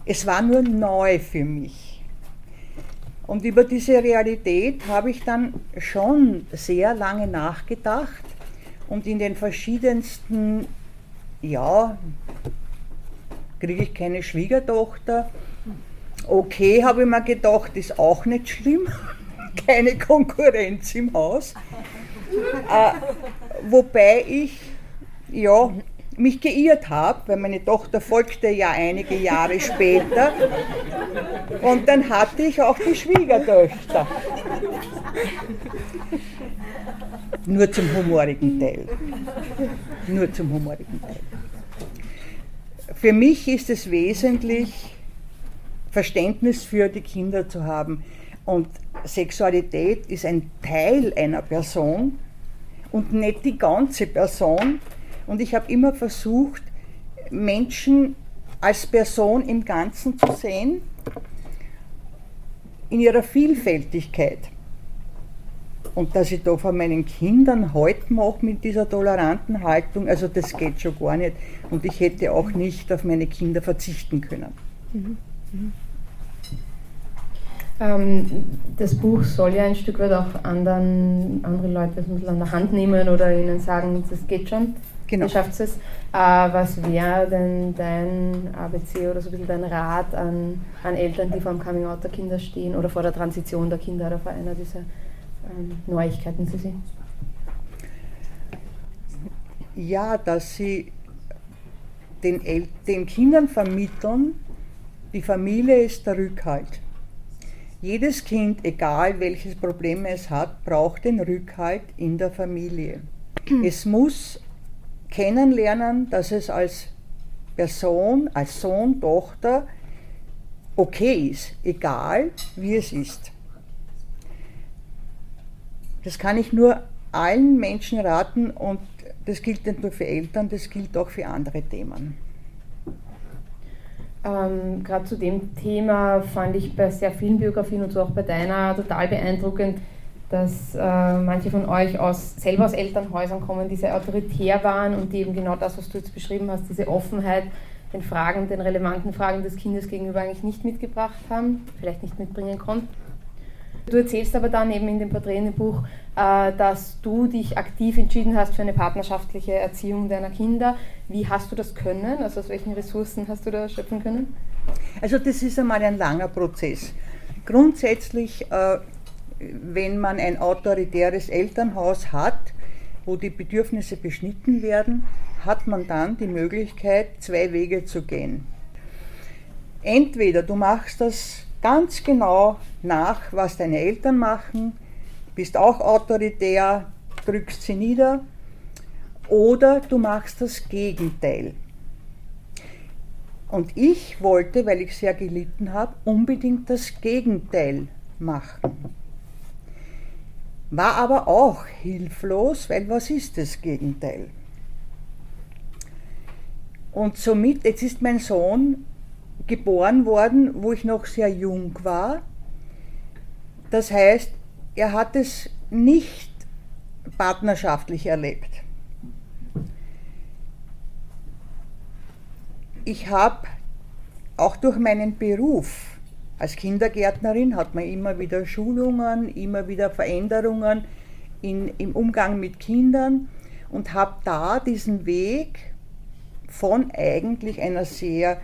es war nur neu für mich. Und über diese Realität habe ich dann schon sehr lange nachgedacht, und in den verschiedensten, ja, kriege ich keine Schwiegertochter. Okay, habe ich mir gedacht, ist auch nicht schlimm. (laughs) Keine Konkurrenz im Haus. Äh, wobei ich, ja, mich geirrt habe, weil meine Tochter folgte ja einige Jahre später. Und dann hatte ich auch die Schwiegertöchter. Nur zum humorigen Teil. Nur zum humorigen Teil. Für mich ist es wesentlich, Verständnis für die Kinder zu haben. Und Sexualität ist ein Teil einer Person und nicht die ganze Person. Und ich habe immer versucht, Menschen als Person im Ganzen zu sehen, in ihrer Vielfältigkeit. Und dass ich da von meinen Kindern heute mache mit dieser toleranten Haltung, also das geht schon gar nicht. Und ich hätte auch nicht auf meine Kinder verzichten können. Mhm. Mhm. Ähm, das Buch soll ja ein Stück weit auch anderen, andere Leute ein bisschen an der Hand nehmen oder ihnen sagen, das geht schon, genau. schafft es. Äh, was wäre denn dein ABC oder so ein bisschen dein Rat an, an Eltern, die vor dem Coming-out der Kinder stehen oder vor der Transition der Kinder oder vor einer dieser ähm, Neuigkeiten für sie? Ja, dass sie den, El den Kindern vermitteln, die Familie ist der Rückhalt jedes Kind, egal welches Problem es hat, braucht den Rückhalt in der Familie. (clears throat) Es muss kennenlernen, dass es als Person, als Sohn, Tochter okay ist, egal wie es ist. Das kann ich nur allen Menschen raten und das gilt nicht nur für Eltern, das gilt auch für andere Themen. Ähm, Gerade zu dem Thema fand ich bei sehr vielen Biografien und so auch bei deiner total beeindruckend, dass äh, manche von euch aus, selber aus Elternhäusern kommen, die sehr autoritär waren und die eben genau das, was du jetzt beschrieben hast, diese Offenheit den Fragen, den relevanten Fragen des Kindes gegenüber eigentlich nicht mitgebracht haben, vielleicht nicht mitbringen konnten. Du erzählst aber dann eben in dem Porträt äh, dass du dich aktiv entschieden hast für eine partnerschaftliche Erziehung deiner Kinder. Wie hast du das können? Also aus welchen Ressourcen hast du da schöpfen können? Also das ist einmal ein langer Prozess. Grundsätzlich, äh, wenn man ein autoritäres Elternhaus hat, wo die Bedürfnisse beschnitten werden, hat man dann die Möglichkeit, zwei Wege zu gehen. Entweder du machst das ganz genau nach, was deine Eltern machen, bist auch autoritär, drückst sie nieder, oder du machst das Gegenteil. Und ich wollte, weil ich sehr gelitten habe, unbedingt das Gegenteil machen. War aber auch hilflos, weil was ist das Gegenteil? Und somit, jetzt ist mein Sohn geboren worden, wo ich noch sehr jung war. Das heißt, er hat es nicht partnerschaftlich erlebt. Ich habe auch durch meinen Beruf als Kindergärtnerin hat man immer wieder Schulungen, immer wieder Veränderungen in, im Umgang mit Kindern und habe da diesen Weg von eigentlich einer sehr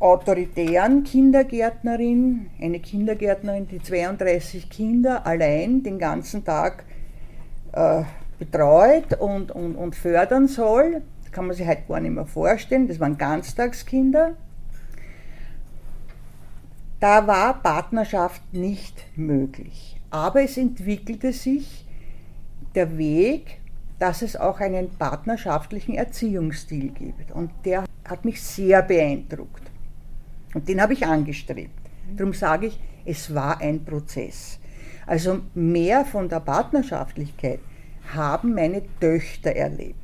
autoritären Kindergärtnerin, eine Kindergärtnerin, die 32 Kinder allein den ganzen Tag äh, betreut und, und, und fördern soll. Das kann man sich halt gar nicht mehr vorstellen. Das waren Ganztagskinder. Da war Partnerschaft nicht möglich. Aber es entwickelte sich der Weg, dass es auch einen partnerschaftlichen Erziehungsstil gibt. Und der hat mich sehr beeindruckt. Und den habe ich angestrebt. Darum sage ich, es war ein Prozess. Also mehr von der Partnerschaftlichkeit haben meine Töchter erlebt.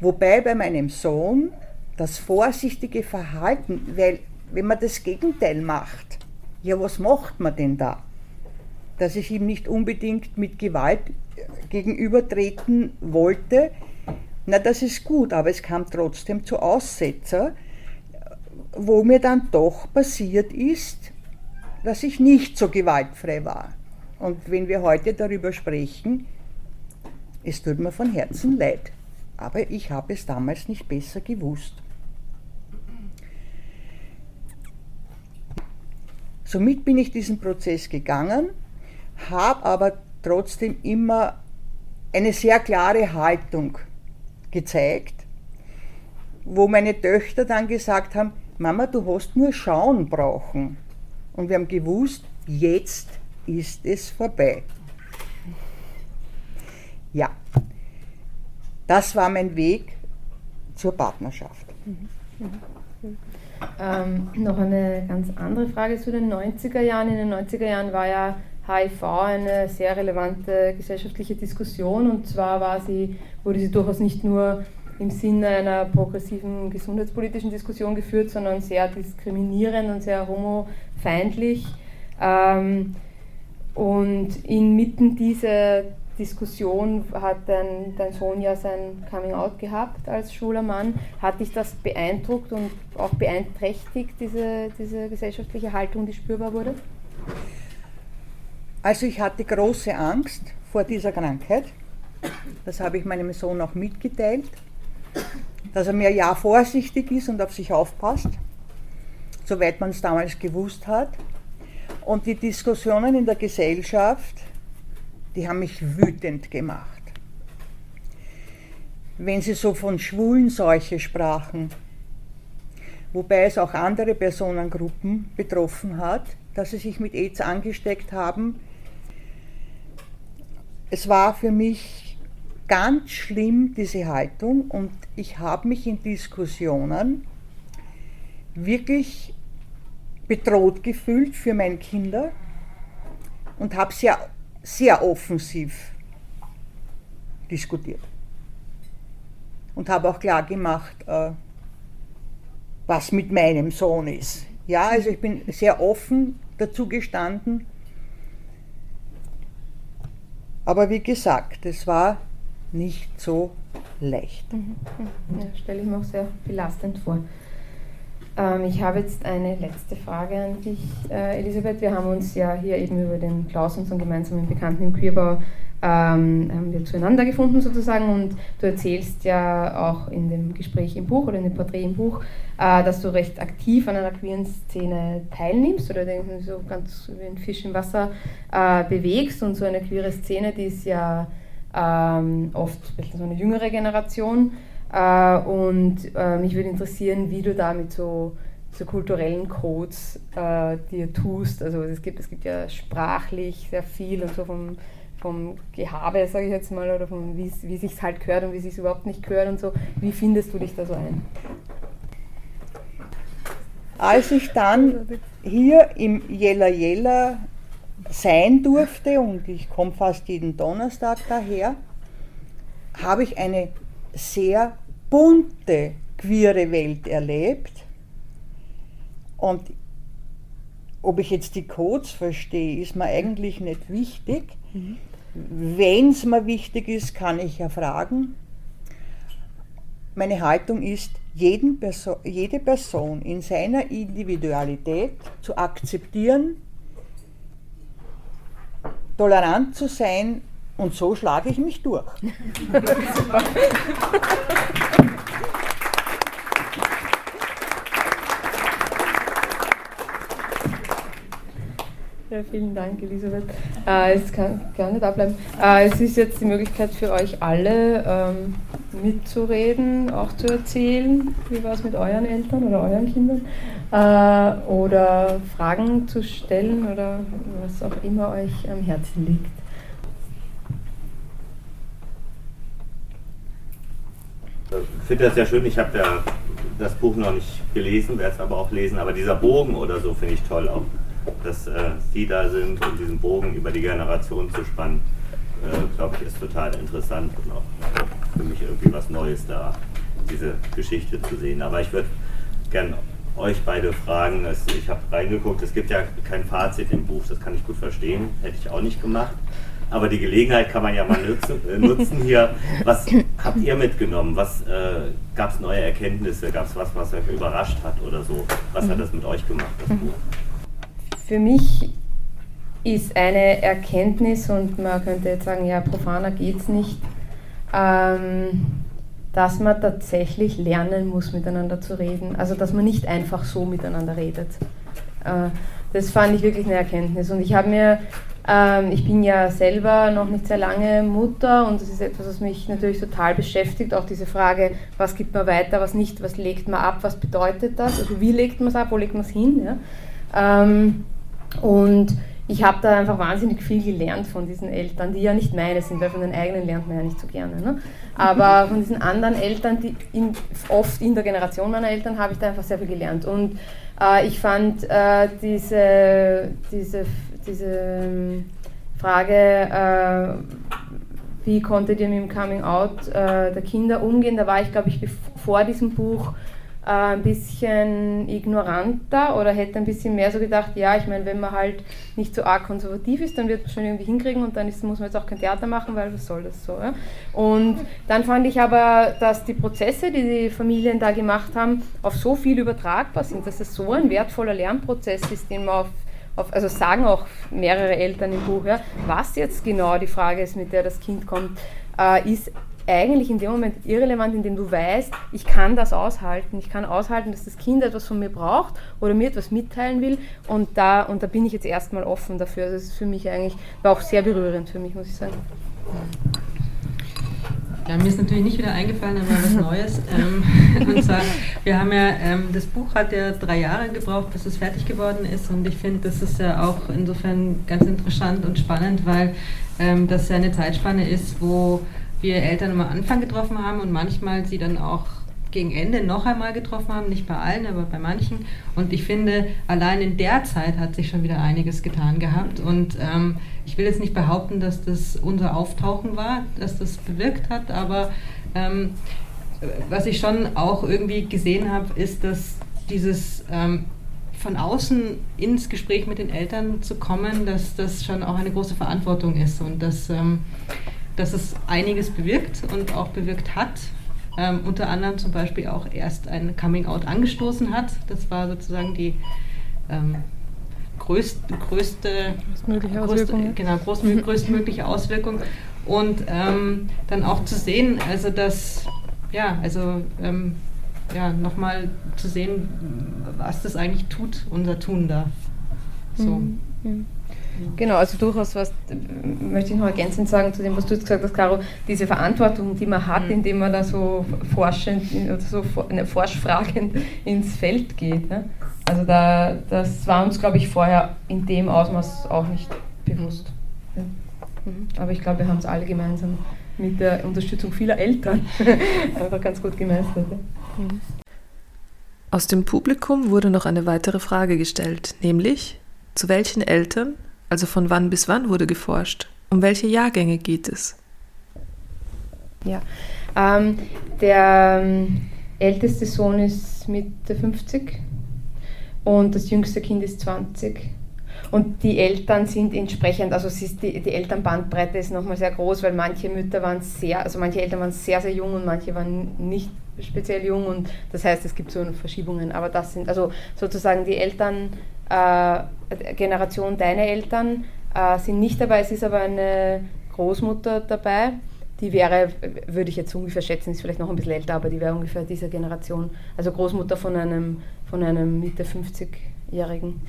Wobei bei meinem Sohn das vorsichtige Verhalten, weil wenn man das Gegenteil macht, ja was macht man denn da? Dass ich ihm nicht unbedingt mit Gewalt gegenübertreten wollte, na das ist gut, aber es kam trotzdem zu Aussetzer, wo mir dann doch passiert ist, dass ich nicht so gewaltfrei war. Und wenn wir heute darüber sprechen, es tut mir von Herzen leid, aber ich habe es damals nicht besser gewusst. Somit bin ich diesen Prozess gegangen, habe aber trotzdem immer eine sehr klare Haltung gezeigt, wo meine Töchter dann gesagt haben, Mama, du hast nur schauen brauchen. Und wir haben gewusst, jetzt ist es vorbei. Ja, das war mein Weg zur Partnerschaft. Ähm, noch eine ganz andere Frage zu den 90er Jahren. In den 90er Jahren war ja HIV eine sehr relevante gesellschaftliche Diskussion und zwar war sie, wurde sie durchaus nicht nur im Sinne einer progressiven gesundheitspolitischen Diskussion geführt, sondern sehr diskriminierend und sehr homofeindlich. Ähm, und inmitten dieser Diskussion hat dein, dein Sohn ja sein Coming Out gehabt als schwuler Mann. Hat dich das beeindruckt und auch beeinträchtigt, diese, diese gesellschaftliche Haltung, die spürbar wurde? Also ich hatte große Angst vor dieser Krankheit. Das habe ich meinem Sohn auch mitgeteilt, dass er mir ja vorsichtig ist und auf sich aufpasst, soweit man es damals gewusst hat. Und die Diskussionen in der Gesellschaft, die haben mich wütend gemacht. Wenn sie so von Schwulenseuche sprachen, wobei es auch andere Personengruppen betroffen hat, dass sie sich mit AIDS angesteckt haben. Es war für mich ganz schlimm, diese Haltung, und ich habe mich in Diskussionen wirklich bedroht gefühlt für meine Kinder und habe sehr, sehr offensiv diskutiert. Und habe auch klar gemacht, äh, was mit meinem Sohn ist. Ja, also ich bin sehr offen dazu gestanden. Aber wie gesagt, es war nicht so leicht. Mhm. Ja, stelle ich mir auch sehr belastend vor. Ähm, ich habe jetzt eine letzte Frage an dich, äh, Elisabeth. Wir haben uns ja hier eben über den Klaus, unseren gemeinsamen Bekannten im Queerbau, ähm, haben wir zueinander gefunden sozusagen. Und du erzählst ja auch in dem Gespräch im Buch oder in dem Porträt im Buch, äh, dass du recht aktiv an einer queeren Szene teilnimmst oder so ganz wie ein Fisch im Wasser äh, bewegst. Und so eine queere Szene, die ist ja ähm, oft so eine jüngere Generation äh, und äh, mich würde interessieren, wie du da mit so, so kulturellen Codes äh, dir tust. Also es gibt, es gibt ja sprachlich sehr viel und so vom, vom Gehabe, sage ich jetzt mal, oder von wie, sich halt gehört und wie sich überhaupt nicht gehört und so. Wie findest du dich da so ein? Als ich dann hier im Jella Jella sein durfte, und ich komme fast jeden Donnerstag daher, habe ich eine sehr bunte queere Welt erlebt. Und ob ich jetzt die Codes verstehe, ist mir eigentlich nicht wichtig. Wenn es mir wichtig ist, kann ich ja fragen. Meine Haltung ist, Perso jede Person in seiner Individualität zu akzeptieren, tolerant zu sein und so schlage ich mich durch. (laughs) Ja, vielen Dank, Elisabeth. Äh, es kann gar nicht abbleiben. Äh, es ist jetzt die Möglichkeit für euch alle ähm, mitzureden, auch zu erzählen, wie war es mit euren Eltern oder euren Kindern, äh, oder Fragen zu stellen oder was auch immer euch am Herzen liegt. Ich finde das sehr schön. Ich habe ja das Buch noch nicht gelesen, werde es aber auch lesen. Aber dieser Bogen oder so finde ich toll auch, dass äh, Sie da sind und diesen Bogen über die Generation zu spannen, äh, glaube ich, ist total interessant und auch für mich irgendwie was Neues da, diese Geschichte zu sehen. Aber ich würde gerne euch beide fragen. Ich habe reingeguckt, es gibt ja kein Fazit im Buch, das kann ich gut verstehen, hätte ich auch nicht gemacht. Aber die Gelegenheit kann man ja mal nutzen, äh, nutzen hier. Was habt ihr mitgenommen? Was äh, gab es neue Erkenntnisse? Gab es was, was euch überrascht hat oder so? Was mhm. hat das mit euch gemacht, das Buch? Für mich ist eine Erkenntnis, und man könnte jetzt sagen, ja, profaner geht es nicht, ähm, dass man tatsächlich lernen muss, miteinander zu reden. Also dass man nicht einfach so miteinander redet. Äh, das fand ich wirklich eine Erkenntnis. Und ich habe mir, ich bin ja selber noch nicht sehr lange Mutter und das ist etwas, was mich natürlich total beschäftigt. Auch diese Frage, was gibt man weiter, was nicht, was legt man ab, was bedeutet das? Also wie legt man es ab, wo legt man es hin? Ja? Ähm, und ich habe da einfach wahnsinnig viel gelernt von diesen Eltern, die ja nicht meine sind, weil von den eigenen lernt man ja nicht so gerne. Ne? Aber (laughs) von diesen anderen Eltern, die in, oft in der Generation meiner Eltern, habe ich da einfach sehr viel gelernt. Und äh, ich fand äh, diese, diese, diese ähm, Frage, äh, wie konntet ihr mit dem Coming Out äh, der Kinder umgehen, da war ich, glaube ich, vor diesem Buch äh, ein bisschen ignoranter oder hätte ein bisschen mehr so gedacht, ja, ich meine, wenn man halt nicht so arg konservativ ist, dann wird man schon irgendwie hinkriegen und dann ist, muss man jetzt auch kein Theater machen, weil was soll das so. Ja? Und dann fand ich aber, dass die Prozesse, die die Familien da gemacht haben, auf so viel übertragbar sind, dass es so ein wertvoller Lernprozess ist, den man auf auf, also sagen auch mehrere Eltern im Buch, ja, was jetzt genau die Frage ist, mit der das Kind kommt, äh, ist eigentlich in dem Moment irrelevant, in dem du weißt, ich kann das aushalten. Ich kann aushalten, dass das Kind etwas von mir braucht oder mir etwas mitteilen will und da, und da bin ich jetzt erstmal offen dafür. Also das ist für mich eigentlich, war auch sehr berührend für mich, muss ich sagen. Ja, mir ist natürlich nicht wieder eingefallen, aber was (laughs) Neues. Ähm, (laughs) und zwar, wir haben ja, ähm, das Buch hat ja drei Jahre gebraucht, bis es fertig geworden ist. Und ich finde, das ist ja auch insofern ganz interessant und spannend, weil ähm, das ja eine Zeitspanne ist, wo wir Eltern am Anfang getroffen haben und manchmal sie dann auch gegen Ende noch einmal getroffen haben, nicht bei allen, aber bei manchen. Und ich finde, allein in der Zeit hat sich schon wieder einiges getan gehabt. Und ähm, ich will jetzt nicht behaupten, dass das unser Auftauchen war, dass das bewirkt hat, aber ähm, was ich schon auch irgendwie gesehen habe, ist, dass dieses ähm, von außen ins Gespräch mit den Eltern zu kommen, dass das schon auch eine große Verantwortung ist und dass ähm, dass es einiges bewirkt und auch bewirkt hat. Ähm, unter anderem zum Beispiel auch erst ein Coming-out angestoßen hat. Das war sozusagen die ähm, größte, größte, größtmögliche Auswirkung. Größte, genau, groß, größtmögliche Auswirkung. Und ähm, dann auch zu sehen, also dass, ja, also ähm, ja, nochmal zu sehen, was das eigentlich tut, unser Tun da. So. Mhm. Genau, also durchaus was, möchte ich noch ergänzend sagen zu dem, was du jetzt gesagt hast, Caro, diese Verantwortung, die man hat, mhm. indem man da so forschend oder so eine forschfragend ins Feld geht. Ne? Also da, das war uns, glaube ich, vorher in dem Ausmaß auch nicht bewusst. Ja. Mhm. Aber ich glaube, wir haben es alle gemeinsam mit der Unterstützung vieler Eltern (laughs) einfach ganz gut gemeistert. Ja. Aus dem Publikum wurde noch eine weitere Frage gestellt, nämlich zu welchen Eltern also von wann bis wann wurde geforscht? Um welche Jahrgänge geht es? Ja, ähm, der ähm, älteste Sohn ist Mitte 50 und das jüngste Kind ist 20. Und die Eltern sind entsprechend, also die, die Elternbandbreite ist nochmal sehr groß, weil manche Mütter waren sehr, also manche Eltern waren sehr, sehr jung und manche waren nicht speziell jung und das heißt, es gibt so Verschiebungen. Aber das sind also sozusagen die Eltern äh, Generation deine Eltern äh, sind nicht dabei, es ist aber eine Großmutter dabei. Die wäre, würde ich jetzt ungefähr schätzen, ist vielleicht noch ein bisschen älter, aber die wäre ungefähr dieser Generation. Also Großmutter von einem, von einem Mitte 50-Jährigen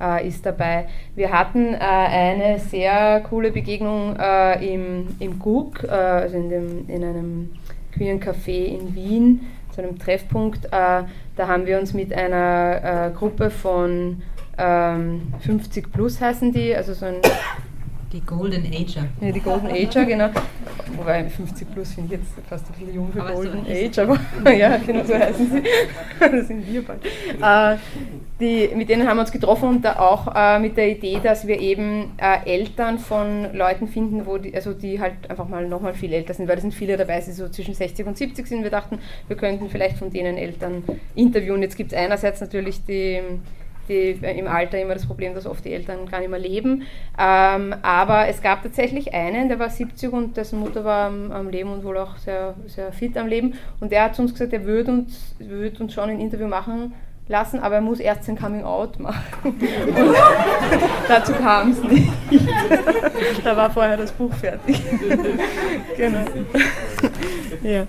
äh, ist dabei. Wir hatten äh, eine sehr coole Begegnung äh, im, im GUG, äh, also in, dem, in einem queeren Café in Wien, zu einem Treffpunkt. Äh, da haben wir uns mit einer Gruppe von ähm, 50 plus heißen die, also so ein die Golden Ager. Ja, die Golden Ager, genau. Wobei 50 plus finde ich jetzt fast ein bisschen jung für aber Golden so Age, aber (laughs) ja, genau so heißen sie. (laughs) das sind wir bald. Äh, die, mit denen haben wir uns getroffen und da auch äh, mit der Idee, dass wir eben äh, Eltern von Leuten finden, wo die, also die halt einfach mal nochmal viel älter sind, weil es sind viele dabei, die so zwischen 60 und 70 sind. Wir dachten, wir könnten vielleicht von denen Eltern interviewen. Jetzt gibt es einerseits natürlich die die, im Alter immer das Problem, dass oft die Eltern gar nicht mehr leben. Ähm, aber es gab tatsächlich einen, der war 70 und dessen Mutter war am, am, Leben und wohl auch sehr, sehr fit am Leben. Und der hat zu uns gesagt, er würde uns, würd uns schon ein Interview machen lassen, aber er muss erst sein Coming Out machen. (laughs) Dazu kam es nicht. (laughs) da war vorher das Buch fertig. (laughs) genau. Ja.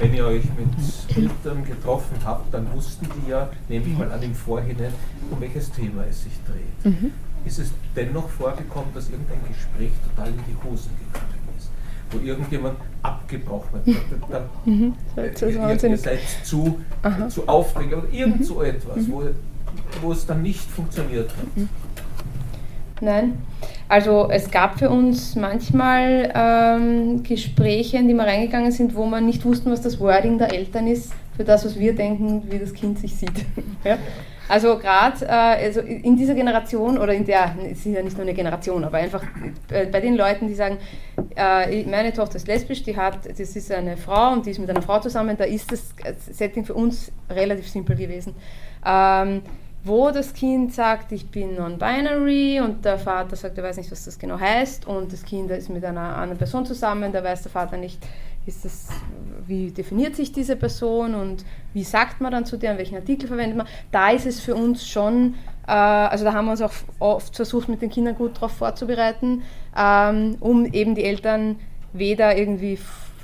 Wenn ihr euch mit Eltern getroffen habt, dann wussten die ja, nehme ich mal an im Vorhinein, um welches Thema es sich dreht. Mhm. Ist es dennoch vorgekommen, dass irgendein Gespräch total in die Hosen gegangen ist? Wo irgendjemand abgebrochen hat? Dann, Mhm. äh, Das ist ihr, ihr seid zu, Aha. zu aufdringlich oder irgend Mhm. so etwas, wo, wo es dann nicht funktioniert hat. Nein. Also es gab für uns manchmal ähm, Gespräche, in die wir reingegangen sind, wo man nicht wussten, was das Wording der Eltern ist, für das, was wir denken, wie das Kind sich sieht. (laughs) ja? Also gerade äh, also in dieser Generation, oder in der, es ist ja nicht nur eine Generation, aber einfach äh, bei den Leuten, die sagen, äh, meine Tochter ist lesbisch, die hat, das ist eine Frau und die ist mit einer Frau zusammen, da ist das Setting für uns relativ simpel gewesen. Ähm, wo das Kind sagt, ich bin non-binary und der Vater sagt, er weiß nicht, was das genau heißt und das Kind ist mit einer anderen Person zusammen, da weiß der Vater nicht, ist das, wie definiert sich diese Person und wie sagt man dann zu der, welchen Artikel verwendet man. Da ist es für uns schon, äh, also da haben wir uns auch oft versucht, mit den Kindern gut darauf vorzubereiten, ähm, um eben die Eltern weder irgendwie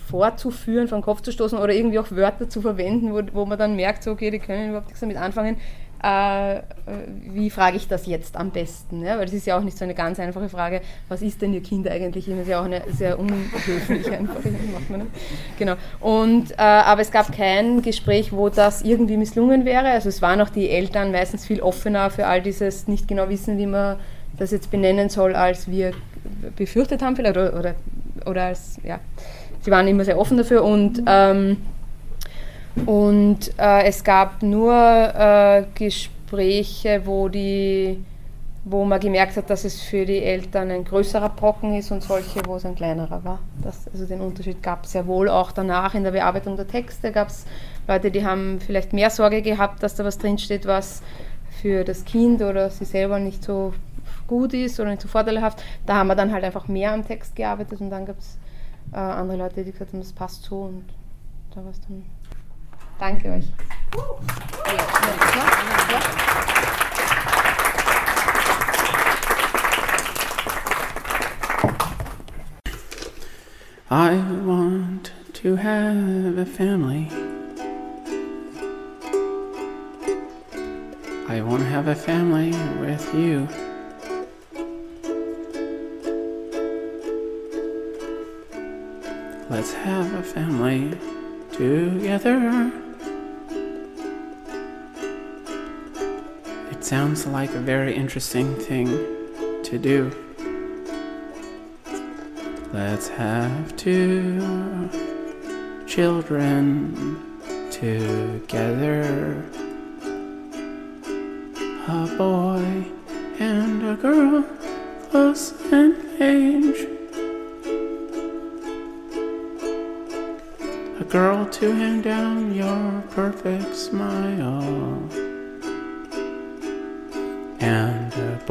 vorzuführen, vom Kopf zu stoßen oder irgendwie auch Wörter zu verwenden, wo, wo man dann merkt, so, okay, die können überhaupt nichts damit anfangen. Äh, wie frage ich das jetzt am besten? Ja? Weil das ist ja auch nicht so eine ganz einfache Frage, was ist denn Ihr Kind eigentlich? Das ist ja auch eine sehr unhöflich (laughs) einfach. macht man nicht. Genau. Und, äh, aber es gab kein Gespräch, wo das irgendwie misslungen wäre. Also es waren auch die Eltern meistens viel offener für all dieses nicht genau wissen, wie man das jetzt benennen soll, als wir befürchtet haben vielleicht oder, oder, oder als, ja, sie waren immer sehr offen dafür und ähm, und äh, es gab nur äh, Gespräche, wo, die, wo man gemerkt hat, dass es für die Eltern ein größerer Brocken ist und solche, wo es ein kleinerer war. Das, also den Unterschied gab es sehr wohl auch danach in der Bearbeitung der Texte. Gab es Leute, die haben vielleicht mehr Sorge gehabt, dass da was drinsteht, was für das Kind oder sie selber nicht so gut ist oder nicht so vorteilhaft. Da haben wir dann halt einfach mehr am Text gearbeitet und dann gab es äh, andere Leute, die gesagt haben, das passt so und da war es dann. Danke euch. I want to have a family. I want to have a family with you. Let's have a family together. Sounds like a very interesting thing to do. Let's have two children together. A boy and a girl close in age. A girl to hand down your perfect smile.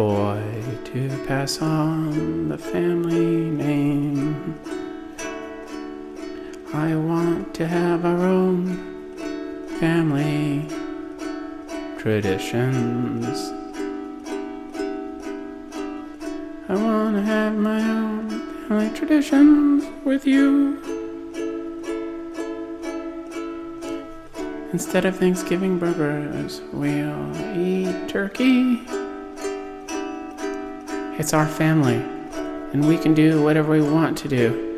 Boy to pass on the family name. I want to have our own family traditions. I want to have my own family traditions with you. Instead of Thanksgiving burgers, we'll eat turkey. It's our family, and we can do whatever we want to do.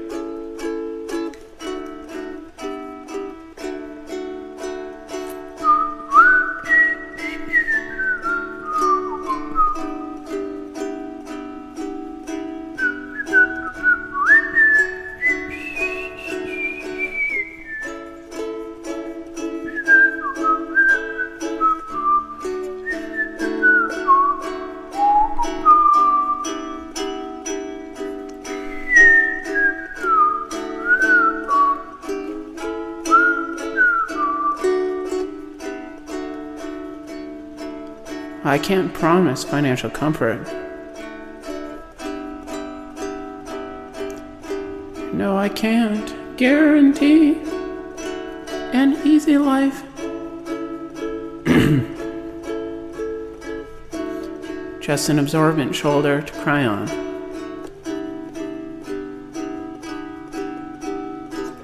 I can't promise financial comfort. No, I can't guarantee an easy life. (clears throat) Just an absorbent shoulder to cry on.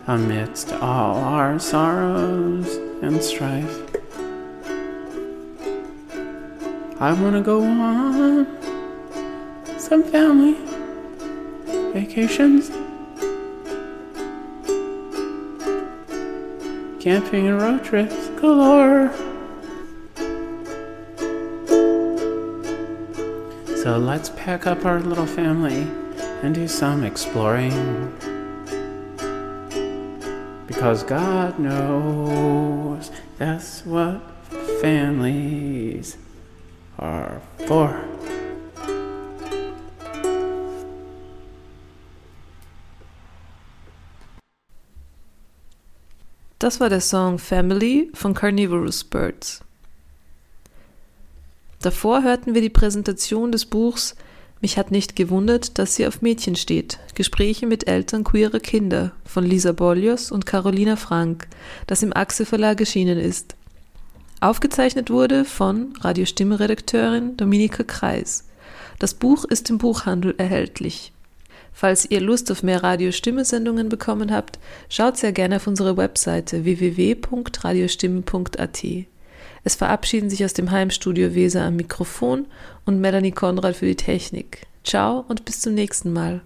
amidst all our sorrows and strife. I want to go on some family vacations, camping and road trips galore. So let's pack up our little family and do some exploring. Because God knows that's what families are for. Das war der Song Family von Carnivorous Birds. Davor hörten wir die Präsentation des Buchs Mich hat nicht gewundert, dass sie auf Mädchen steht. Gespräche mit Eltern queerer Kinder von Lisa Bollios und Carolina Frank, das im Achse Verlag erschienen ist. Aufgezeichnet wurde von Radiostimme-Redakteurin Dominika Kreis. Das Buch ist im Buchhandel erhältlich. Falls ihr Lust auf mehr Radiostimme-Sendungen bekommen habt, schaut sehr gerne auf unsere Webseite www.radiostimme.at. Es verabschieden sich aus dem Heimstudio Weser am Mikrofon und Melanie Konrad für die Technik. Ciao und bis zum nächsten Mal.